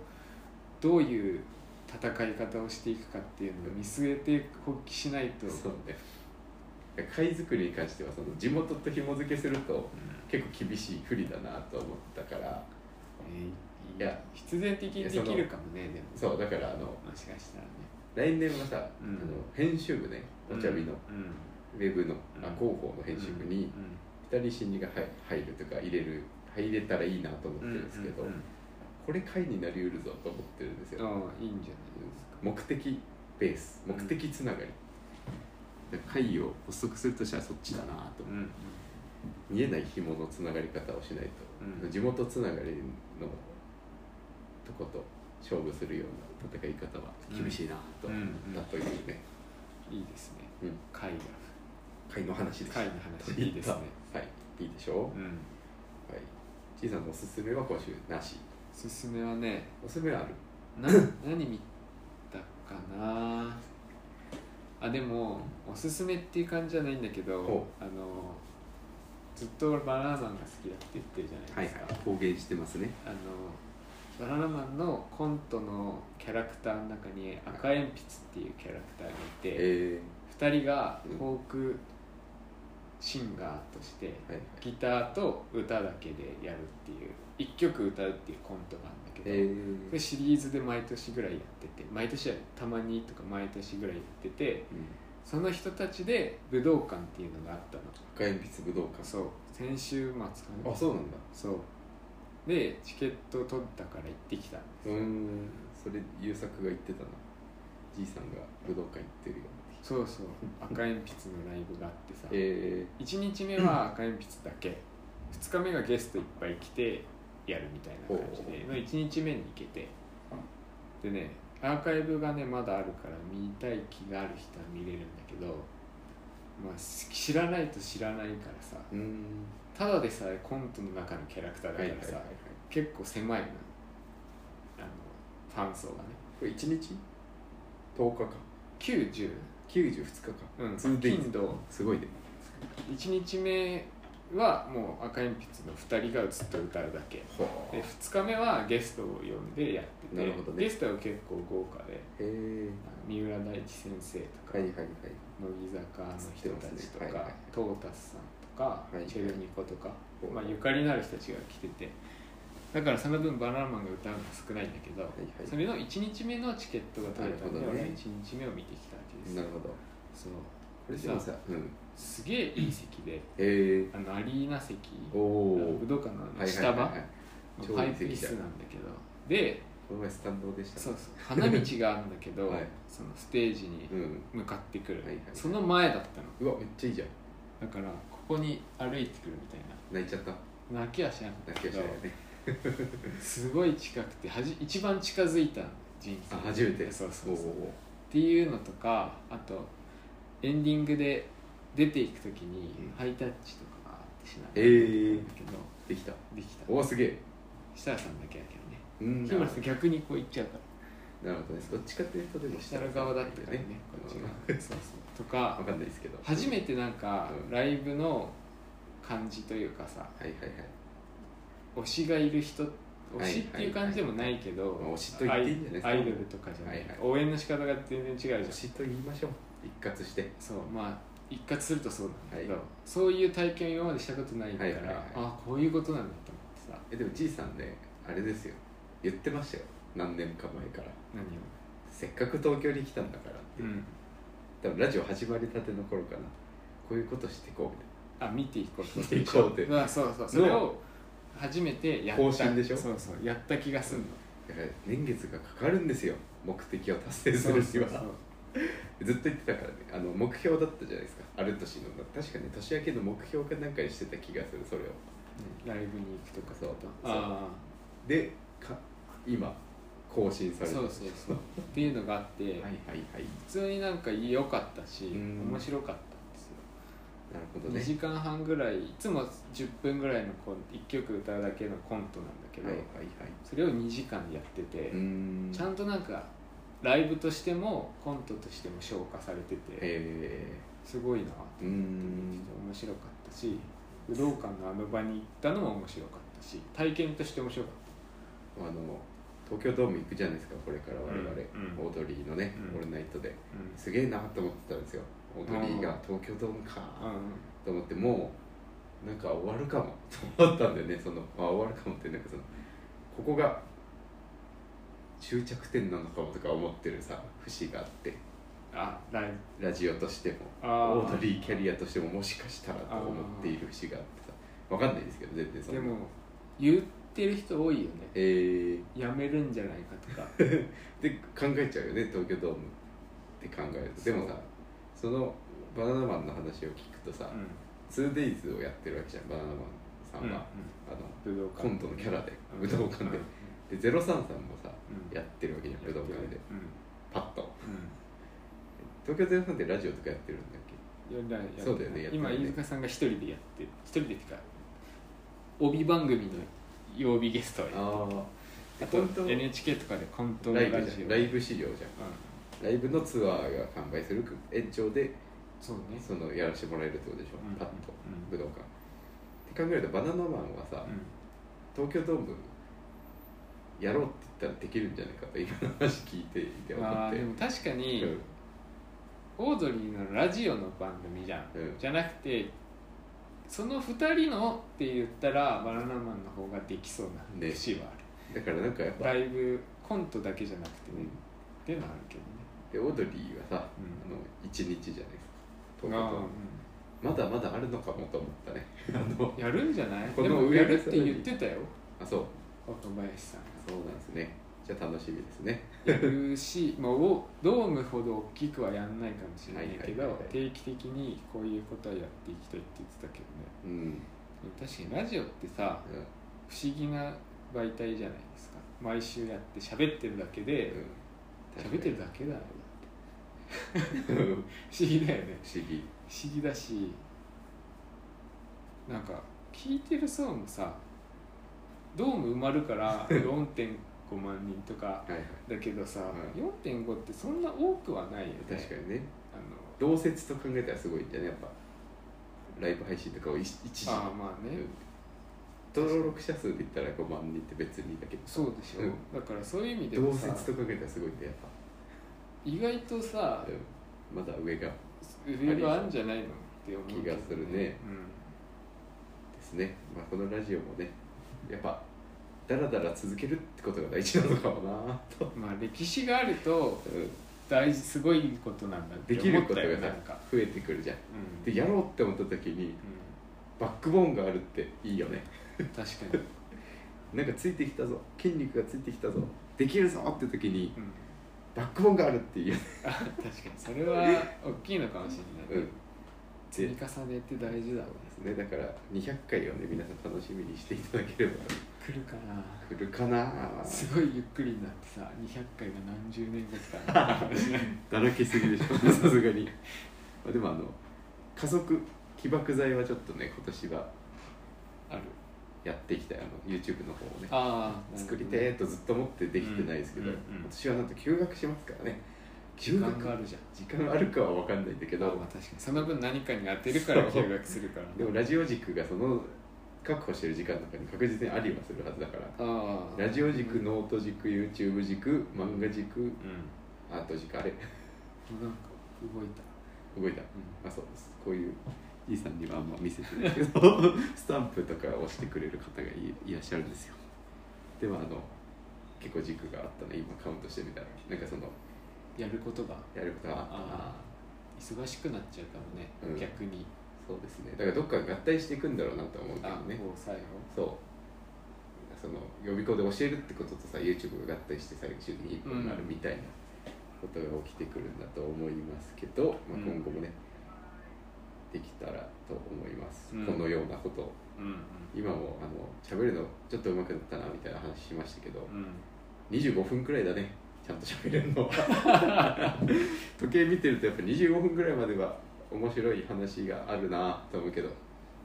うどういう戦い方をしていくかっていうのを見据えて発起しないと。そうね。貝作りに関してはその地元と紐付けすると結構厳しい不利だなと思ったから。えーいや必然的にできるかもねでもそうだからあのもしかしたらね来年はさ、うん。あの編集部ねお茶日のうん。ウェブの、うん。あ広報の編集部に二人心理が入入るとか入れる入れたらいいなと思ってうんるんですけど、これ回になりうるぞと思ってるんですよ、ああいいんじゃないですか。目的ベース目的つながり、会を発足するとしたらそっちだなと、うん。見えない紐のつながり方をしないと、うん。地元つながりのとこと勝負するような戦い方は厳しいなと思ったというね、いいですね。うん。貝が。会の話です。貝の話。いいですね。はい。いいでしょう、うん。はい。ちいさんのおすすめは今週なし。おすすめはねおすすめある？な 何見たかな？あでもおすすめっていう感じじゃないんだけどおあのずっとバナナマンが好きだって言ってるじゃないですか、公言してますね。あのバナナマンのコントのキャラクターの中に赤鉛筆っていうキャラクターがいて、え2人がフォークシンガーとしてギターと歌だけでやるっていう1曲歌うっていうコントがあるんだけど、えこれシリーズで毎年ぐらいやってて毎年はたまにとか毎年ぐらいやっててその人たちで武道館っていうのがあったの。赤鉛筆武道館。そう。先週末かな。あそうなんだ。そうでチケット取ったから行ってきたんですよ。うーん。それ優作が言ってたなじいさんが武道館行ってるよそうそう。赤鉛筆のライブがあってさ、え1日目は赤鉛筆だけ。2日目がゲストいっぱい来てやるみたいな感じで。の1日目に行けて。でねアーカイブがねまだあるから見たい気がある人は見れるんだけど、まあ、知らないと知らないからさただでさえコントの中のキャラクターだからさ、結構狭いのあのファン層がね。これ1日？10日か。90 92日か。うん。2days 金土。すごいね1日目はもう赤鉛筆の2人が映って歌うだけ。はで2日目はゲストを呼んでやってて、なるほどね。ゲストは結構豪華で三浦大知先生とか、はいはいはい。乃木坂の人たちとか、ね。はいはいトータスさんとか、チェルニコとか、まあ、ゆかりのある人たちが来ててだからその分バナナマンが歌うのが少ないんだけど、はいはい。それの1日目のチケットが取れたんで、ね。俺は1日目を見てきたわけです。なるほど。そう。これさうん。すげえいい席でえー、あのアリーナ席武道館の下場はいはいパイプ椅子なんだけどでこの前スタンドでしたそうそう。花道があるんだけど、はい。そのステージにうん。向かってくる、はいはい。その前だったの。うわめっちゃいいじゃん。だからここに歩いてくるみたい泣いちゃった。な泣きはしなかった泣けどきはしないよね。すごい近くてはじ一番近づいた人生。あ初めて。そうそうそう。っおていうのとかあとエンディングで出ていく時にうん。ハイタッチとかがあってしなえー。んだけど。できた。できた。おおすげえ。設楽さんだけだけどね。うん日村さん逆にこう行っちゃうから。なるほどね。どっちかっていうとでも設楽側だったからねこっちがそうそうとか分かんないですけど。初めてなんかうん。ライブの感じというかさはいはいはい。推しがいる人い推しっていう感じでもないけど、まあ推しと言っていいんじゃないですか。アイアイドルとかじゃない、はいはい。応援の仕方が全然違うじゃん。推しと言いましょう。一括して。そうまあ一括するとそうなんだけど、はい。そういう体験を今までしたことないから、はいはいはい。あこういうことなんだと思ってさ。えでもじいさんねあれですよ。言ってましたよ。何年か前から。何を？せっかく東京に来たんだからって、うん多分ラジオ始まりたての頃かな。こういうことしてこうみたいあ見ていこうと。見ていこうって。まあそうそう。それを初めてやった。更新でしょ？そうそう。やった気がすんの。だから年月がかかるんですよ。目的を達成するには。ずっと言ってたからね。あの目標だったじゃないですか。ある年の。確かに年明けの目標かなんかにしてた気がするそれを。ライブに行くとか。そう。あでか今更新された。あそうそうそう。っていうのがあって、はいはいはい。普通になんか良かったしうん。面白かったんですよ。2なるほどね。時間半ぐらいいつも10分ぐらいのコン1曲歌うだけのコントなんだけど、はいはいはい。それを2時間やってて、ちゃんとなんかライブとしてもコントとしても消化されててえ。すごいなと思ってん。面白かったし武道館のあの場に行ったのも面白かったし体験として面白かっあの東京ドーム行くじゃないですかこれから我々、うんオードリーのね、うん。オールナイトで。た、すげえなと思ってたんですよ。オードリーが東京ドームか。うん。と思ってもうなんか終わるかも。と思ったんだよねそのあ終わるかもってなんかそのここが終着点なのかもとか思ってるさ節があって。あララジオとしてもあオードリーキャリアとしてももしかしたらと思っている節があってさ。わかんないですけど全然そんな。でも言ってる人多いよね。えー、やめるんじゃないかとか。で考えちゃうよね東京ドームって考えると。でもさそのバナナマンの話を聞くとさ、うん。2days をやってるわけじゃんバナナマンさんは、あの武道館。コントのキャラでうん。武道館で。うん。で03さんもさうん。やってるわけじゃん武道館で。うん。パッと。うん。東京03ってラジオとかやってるんだっけ？そうだよね今ね。飯塚さんが一人でやってる。一人でってか帯番組の曜日ゲストをやってるああと本当 NHK とかでコントのライラジオブライブ資料じゃん。うん。ライブのツアーが完売する延長でそうね。そのやらせてもらえるってことでしょ、うん。パッとうん。武道館。って考えるとバナナマンはさ、うん。東京ドームやろうって言ったらできるんじゃないかと今の話聞いていて思って。でも確かに、うん。オードリーのラジオの番組じゃん、うん。じゃなくてその2人のって言ったらバナナマンの方ができそうなね節はある、だからなんかやっぱライブコントだけじゃなくてね、うん。っていうのはあるけどね。でオードリーはさ、うん。あの1日じゃないですか。東京あドームまだまだあるのかもと思ったね。あのーやるんじゃない？でもやるって言ってたよ。あそう。若林さんそうなんですねじゃあ楽しみですね。やるし、まあ、おドームほど大きくはやんないかもしれないけど、はいはいはいはい。定期的にこういうことはやっていきたいって言ってたけどね。うん、確かにラジオってさ不思議な媒体じゃないですか。毎週やって喋ってるだけでうん、喋ってるだけだよ不 不思議だよね。思議。不思議だしなんか聞いてる層もさドーム埋まるから 4.5万人とかはいはい。だけどさ、う4.5ってそんな多くはないよね。確かにね。あの同説と考えたらすごいんじゃねやっぱ。ライブ配信とかを一一時。ああまあね、うん。登録者数で言ったら5万人って別にだけどそうでしょ、うん。だからそういう意味で同もさ説と考えたらすごいんだよやっ意外とさぱ、うん、まだ上が。で上があるんじゃないの？って思うけど気がするね。すね、まあ、このラジオもねやっぱダラダラ続けるってことが大事なのかもなと、うん、まあ歴史があるとうん、大事すごいことなんだってできる思ったことがさよなんか、増えてくるじゃん。うん。でやろうって思った時にバックボーンがあるっていいよね。うん、確かに、なんかついてきたぞ。筋肉がついてきたぞ。できるぞって時にうん、バックボーンがあるっていいよねあ確かに。それは大きいのかもしれない、うん。積み重ねって大事だすね。だから200回をね皆さん楽しみにしていただければ来るかな。来るかな？すごいゆっくりになってさ200回が何十年後か。だらけすぎでしょ さすがに。まあでもあの加速起爆剤はちょっとね今年はある。やっていきたい。あの YouTube の方をね。ああ作りてーとずっと思ってできてないですけど、うんうんうん。私はなんと休学しますからね。時間があるじゃん。時間あるかは分かんないんだけど。あまあ確かに。その分何かに当てるから休学するから。でもラジオ軸がその確保してる時間の中に確実にありはするはずだから。ラジオ軸ノート軸 YouTube 軸漫画軸うん。アート軸あれ。なんか動いた、動いた。うあそうです。こういういいさんにはあんま見せてないけど。スタンプとか押してくれる方がいいらっしゃるんですよ。でもあの結構軸があったね今カウントしてみたら。なんかそのん、やることが。やることがあった。なあ忙しくなっちゃうかもね、うん。逆にそうですね。だからどっか合体していくんだろうなと思うけどあね最後？そその予備校で教えるってこととさ YouTube が合体して最終的に一本になるみたいなことが起きてくるんだと思いますけど、まあ、うん今後もね、できたらと思います、うん。このようなこと。をうん。今もあの喋るのちょっと上手くなったなみたいな話しましたけどうん。25分くらいだね。ちゃんと喋れるの 時計見てるとやっぱ25分くらいまでは面白い話があるなと思うけど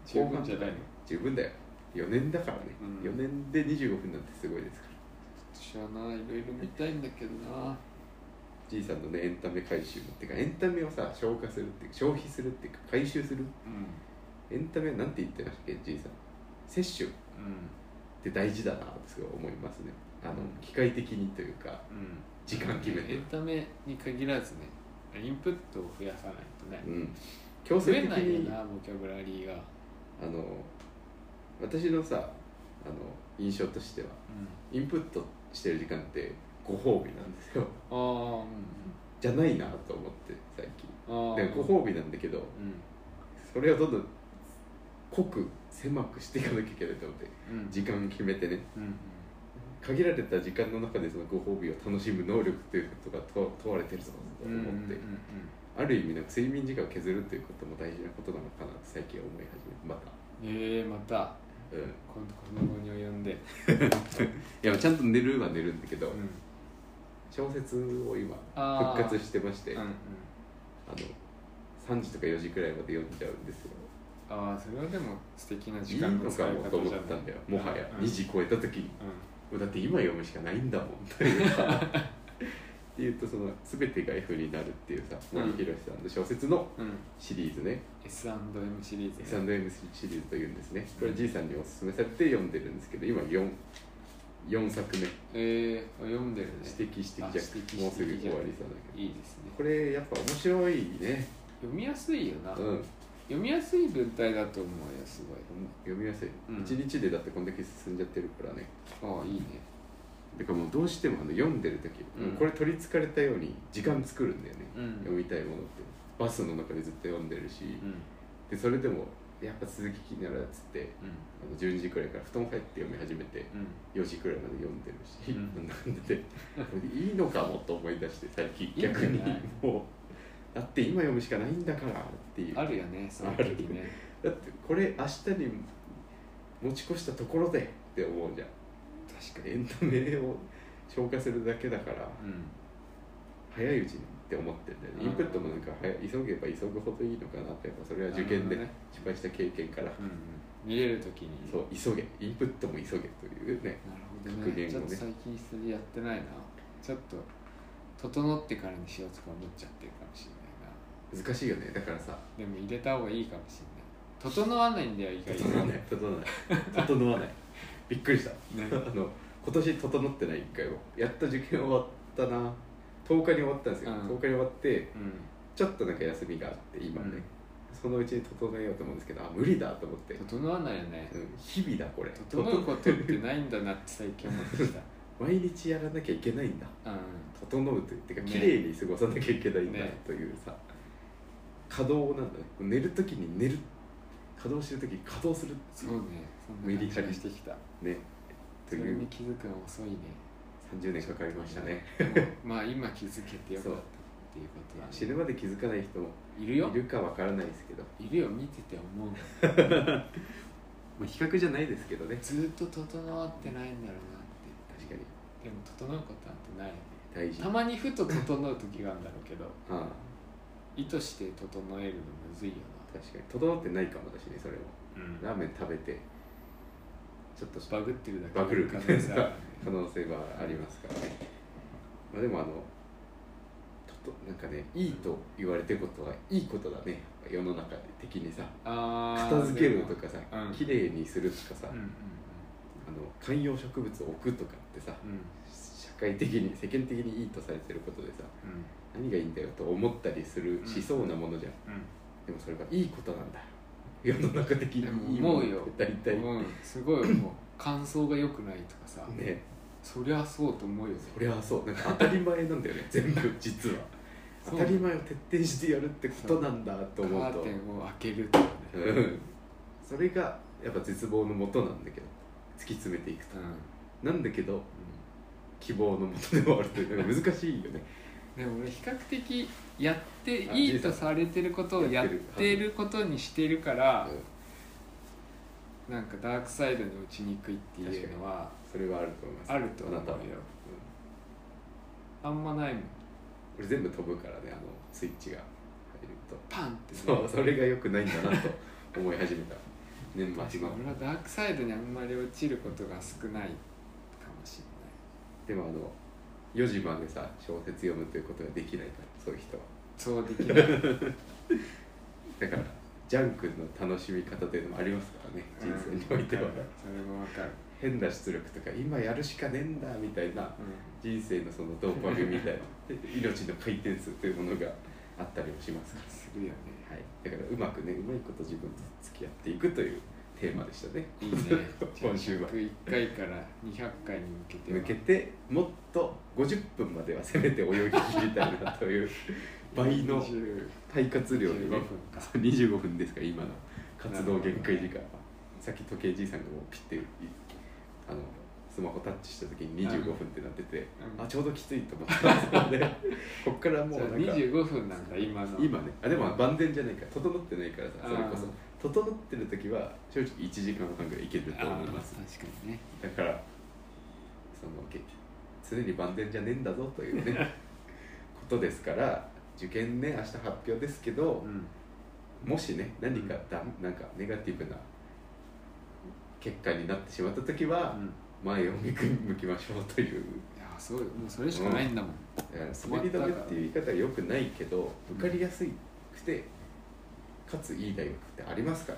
十分じゃないの？十分だよ。4年だからね、うん。4年で25分なんてすごいですから。私はない。ろいろ見たいんだけどな。じいさんのねエンタメ回収もっていうかエンタメをさ消化するっていうか消費するっていうか回収する？うん。エンタメなんて言ってましたっけ？じいさん。摂取。っうん。て大事だなとすごい思いますね。あのうん機械的にというかうん。時間決めて。エンタメに限らずねインプットを増やさないとねうん。強制的にないよなボキャブラリーが。あの私のさあの印象としてはうん。インプットしてる時間ってご褒美なんですよ。ああうんじゃないなと思って最近。あご褒美なんだけどうん。それをどんどん濃く狭くしていかなきゃいけないと思ってうん。時間決めてね。うん限られた時間の中でそのご褒美を楽しむ能力ということが問問われてるぞとうん思って、うん。ある意味なんか睡眠時間を削るということも大事なことなのかなって最近思い始めまた、ええまた。うん、いこのこの後に及んで。やちゃんと寝るは寝るんだけど、うん。小説を今あー。復活してましてあうんうん。の3時とか4時くらいまで読んじゃうんですよ。ああそれはでも素敵ない時いの間の使いかもと思方じゃない。ったんだよ。もはやうん。2時超えた時に。うだって今読むしかないんだもんというか。っていうとその全てが F になるっていうさうん。森博さんの小説のんうん。シリーズね、S&M シリーズね。S&M シリーズというんですね。これじいさんにおすすめされて読んでるんですけど今 4, 4作目。えー、読んでるね。指摘指摘じゃあ指摘もうすぐ終わりそうだけど。いいですね。これやっぱ面白いね。読みやすいよな、うん読みやすい文体だと思うよすごい。読みやすい、うん。一日でだってこんだけ進んじゃってるからね。ああいいね。だからもうどうしてもあの読んでる時、うん。もうこれ取りつかれたように時間作るんだよね、うん。読みたいものって。バスの中でずっと読んでるし、うん。でそれでもやっぱ続き気になるやつってあの12時くらいから布団入って読み始めてうん。4時くらいまで読んでるし、うん。なんで。こ れいいのかもと思い出して最近いいんじゃ逆にない？もうだって今読むしかないんだからっていう。あるよねそういう時ねだってこれ明日に持ち越したところでって思うじゃん。確かに。エンタメを消化するだけだから。うん。早いうちにって思ってんだよね。インプットもなんか早急げば急ぐほどいいのかなってやっぱそれは受験でなる失敗した経験から。うんうん。見れる時に。そう急げ。インプットも急げというねなるほどね。格言をね。ちょっと最近それやってないな。ちょっと整ってからにしようとか思っちゃってるかもしれない。な難しいよね。だからさ。でも入れた方がいいかもしれない。整わないんだよ意外と。整わない。整わない。整わない。びっくりした。ね。あの今年整ってない一回もやっと受験終わったな。10日に終わったんですよ、うん。10日に終わってうん。ちょっとなんか休みがあって今ね、うん。そのうちに整えようと思うんですけどあ無理だと思って、整わないよね。うん、日々だこれ。整うことってないんだなって最近思ってきた。毎日やらなきゃいけないんだ。うん。整うというてかね。綺麗に過ごさなきゃいけないんだね。というさ稼働なんだね寝る時に寝る稼働してる時に稼働するそうねそんな感じがしてきた。ね。とそれいうに気づくの遅いね。30年かかりましたね。でもまあ今気づけてよかったっていうことだね。死ぬまで気づかない人もいるよ。いるかわからないですけど、いるよ見てて思う まあ、比較じゃないですけどね。ずっと整ってないんだろうなって確かに。でも整うことなんてないよね。大事。たまにふと整う時があるんだろうけど。ああ意図して整えるのむずいよ確かに。整ってないかもだしねそれも。な、うん。ラーメン食べて。ちょっとバグってるだけ。バグる可能性可能性はありますからね、まあ、でもあのととなんかねいいと言われてることはいいことだね。世の中的にさ。片付けるとかさ綺麗にするとかさ、うんうんあの観葉植物を置くとかってさうんうん。社会的に世間的にいいとされてることでさうん何がいいんだよと思ったりするうんしそうなものじゃん、うん。でもそれがいいことなんだ。よ世の中的にいいものって大体。うん、すごいもう感想が良くないとかさ、ね。そりゃそうと思うよ。ねそりゃそう。なんか当たり前なんだよね。全部実は。当たり前を徹底してやるってことなんだと思うと。カーテンを開けるとかね。うん。それがやっぱ絶望のもとなんだけど。突き詰めていくと。うん。なんだけど希望のもとでもあるという難しいよねでも俺比較的やっていいとされてることをやってる。ことにしてるからなんかダークサイドに落ちにくいっていうのはそれはあると思います。あると思う。よあなたは、あんまないもん。うん俺全部飛ぶからねあのスイッチが。入ると。パンってね。そうそれが良くないんだなと思い始めた。年末の。俺はダークサイドにあんまり落ちることが少ないかもしれない。でもあの4時までさ小説読むということができないからそういう人は。そうできない。だからジャンクの楽しみ方というのもありますからね人生においては。それもわかる、変な出力とか今やるしかねえんだみたいなう人生のそのドーパミンみたいな命の回転数というものがあったりもしますかん、するよねら、はい、だからうまくねうまいこと自分と付き合っていくというテーマでしたね。いいね。今週は。101回から200回に向けては向けてもっと50分まではせめて泳ぎ切りたいなという 倍の20肺活量で25ね分か。そう25分ですから今の。活動限界時間さっき時計じいさんがもうピッていあのスマホタッチした時に25分ってなってて、うん。あちょうどきついと思ったんで こっからもうなんか。25分なんだ今の。今ね。あでも万全じゃないから整ってないからさそれこそ。あ整ってる時は正直1時間半ぐらいいけると思います。確かにね。だからそのけ常に万全じゃねえんだぞというね ことですから受験ね明日発表ですけど、うん。もしね何かだなんかネガティブな結果になってしまった時はうん。前を向く向きましょうという。いやそうよ。もうそれしかないんだもん、だから滑り止めっていう言い方はよくないけど受かりやすくてかついい大学ってありますか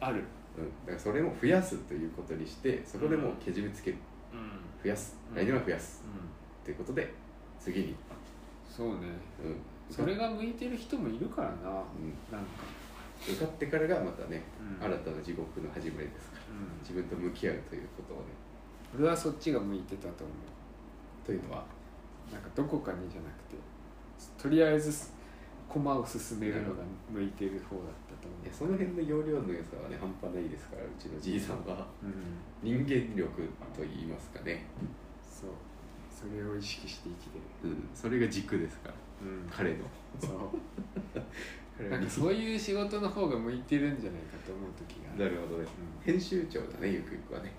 ら、ある。うん、だからそれも増やすということにしてそこでもうけじめつけるうん、増やす。うん。来年は増やす。ということで次に、そうね。うん、それが向いてる人もいるからな、うん。なんか、受かってからがまたね、うん。新たな地獄の始まりですから。うん、自分と向き合うということをね。俺はそっちが向いてたと思う。というのは？なんかどこかにじゃなくてとりあえず駒を進めるのが向いてる方だったと思いやその辺の容量の良さはね半端ないですからうちのじいさんは。ううん。人間力と言いますかね、そう。それを意識して生きてる。うん、それが軸ですからうん。彼の。そう。なんかそういう仕事の方が向いてるんじゃないかと思う時がなるほどね。編集長だねゆくゆくはね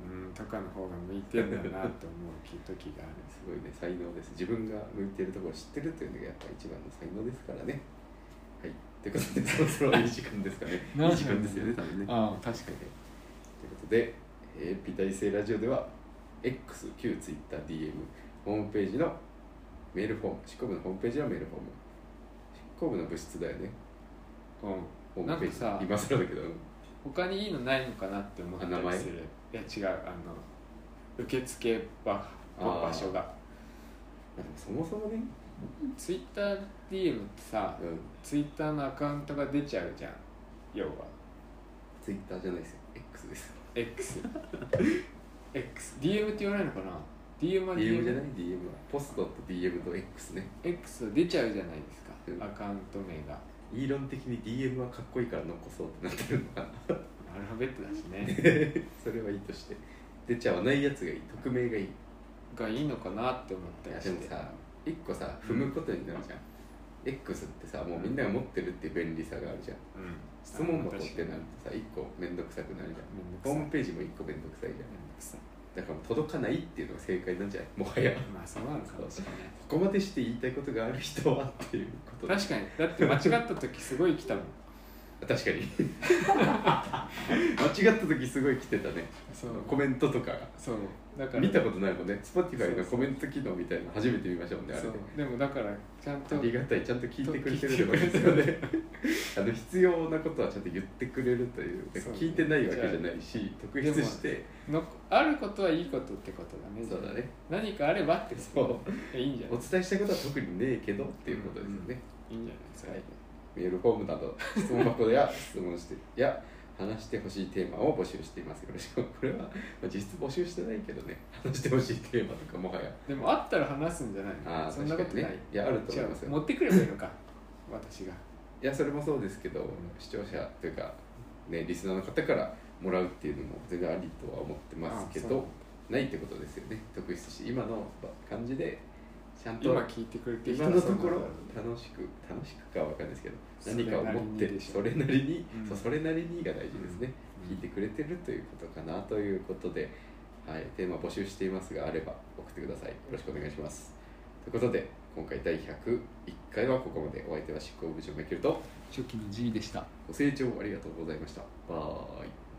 うん、うん、とかの方が向いてるんだなと思う時がある。すごいね才能です。自分が向いてるところを知ってるというのがやっぱ一番の才能ですからね。はい。ということでそろそろいい 時間ですかね。いい時間ですよね多分ね。ああ確かに。ということで、えー、美大生ラジオでは X、旧 Twitter、DM、ホームページのメールフォーム、執行部のホームページのメールフォーム、執行部の部室だよね、うん。ホームページ。なんかさ今更だけど、他にいいのないのかなって思ったりする。いや違うあの受付場あー。場所が。そもそもね、TwitterDM ってさうん、Twitter のアカウントが出ちゃうじゃん。要は。Twitter じゃないですよ、X です。XXDM って言わないのかな？DM は DM じゃない ?DM は。ポストと DM と X ね。X は出ちゃうじゃないですか、うん。アカウント名がイーロン的に DM はかっこいいから残そうってなってるのかな。アルファベットだしね。それはいいとして。出ちゃわないやつがいい、匿名がいい。がいいのかなって思ったりして。でもさ一個さ踏むことになるじゃん、X ってさもうみんなが持ってるっていう便利さがあるじゃん。うん。質問箱ってなるとさ一個めんどくさくなるじゃん。ホームページも一個めんどくさいじゃん。めんどくさいだから届かないっていうのが正解なんじゃない？もはや。まあそうなのかもしれない。ここまでして言いたいことがある人はっていうこと。確かに。だって間違った時すごい来たもん。確かに。間違った時すごい来てたね。そう。コメントとかそう。だから。見たことないもんね。Spotify のコメント機能みたいなの初めて見ましたもんねあれそう。ねでもだからちゃんとありがたい。ちゃんと聞いてくれてるのがいいですよねあの必要なことはちゃんと言ってくれるというそう聞いてないわけじゃないし特筆して。のあることはいいことってことだね。そうだね。何かあればってそう。いいんじゃない？お伝えしたいことは特にねえけどっていうことですよね、いいんじゃないですか、はい、メールフォームなど質問箱や質問してや話してほしいテーマを募集しています。よろしく。これは、まあ、実質募集してないけどね。話してほしいテーマとかもはや。でもあったら話すんじゃないああそんなことない、ね。いやあると思いますよ。持ってくればいいのか私が。いやそれもそうですけど、視聴者というか、ね、リスナーの方からもらうっていうのも全然ありとは思ってますけあどないってことですよね。特筆して今の感じでちゃんと今聞いてくれてる人今のところ？は楽しく楽しくかは分かんないですけど何かを持ってなりにでしょ。それなりに、うん。そうそれなりにが大事ですね、うん。聞いてくれてるということかなということで、はい、テーマ募集していますがあれば送ってください。よろしくお願いします。ということで今回第101回はここまで。お相手は執行部長マイケルと初期の G でした。ご清聴ありがとうございました。バイ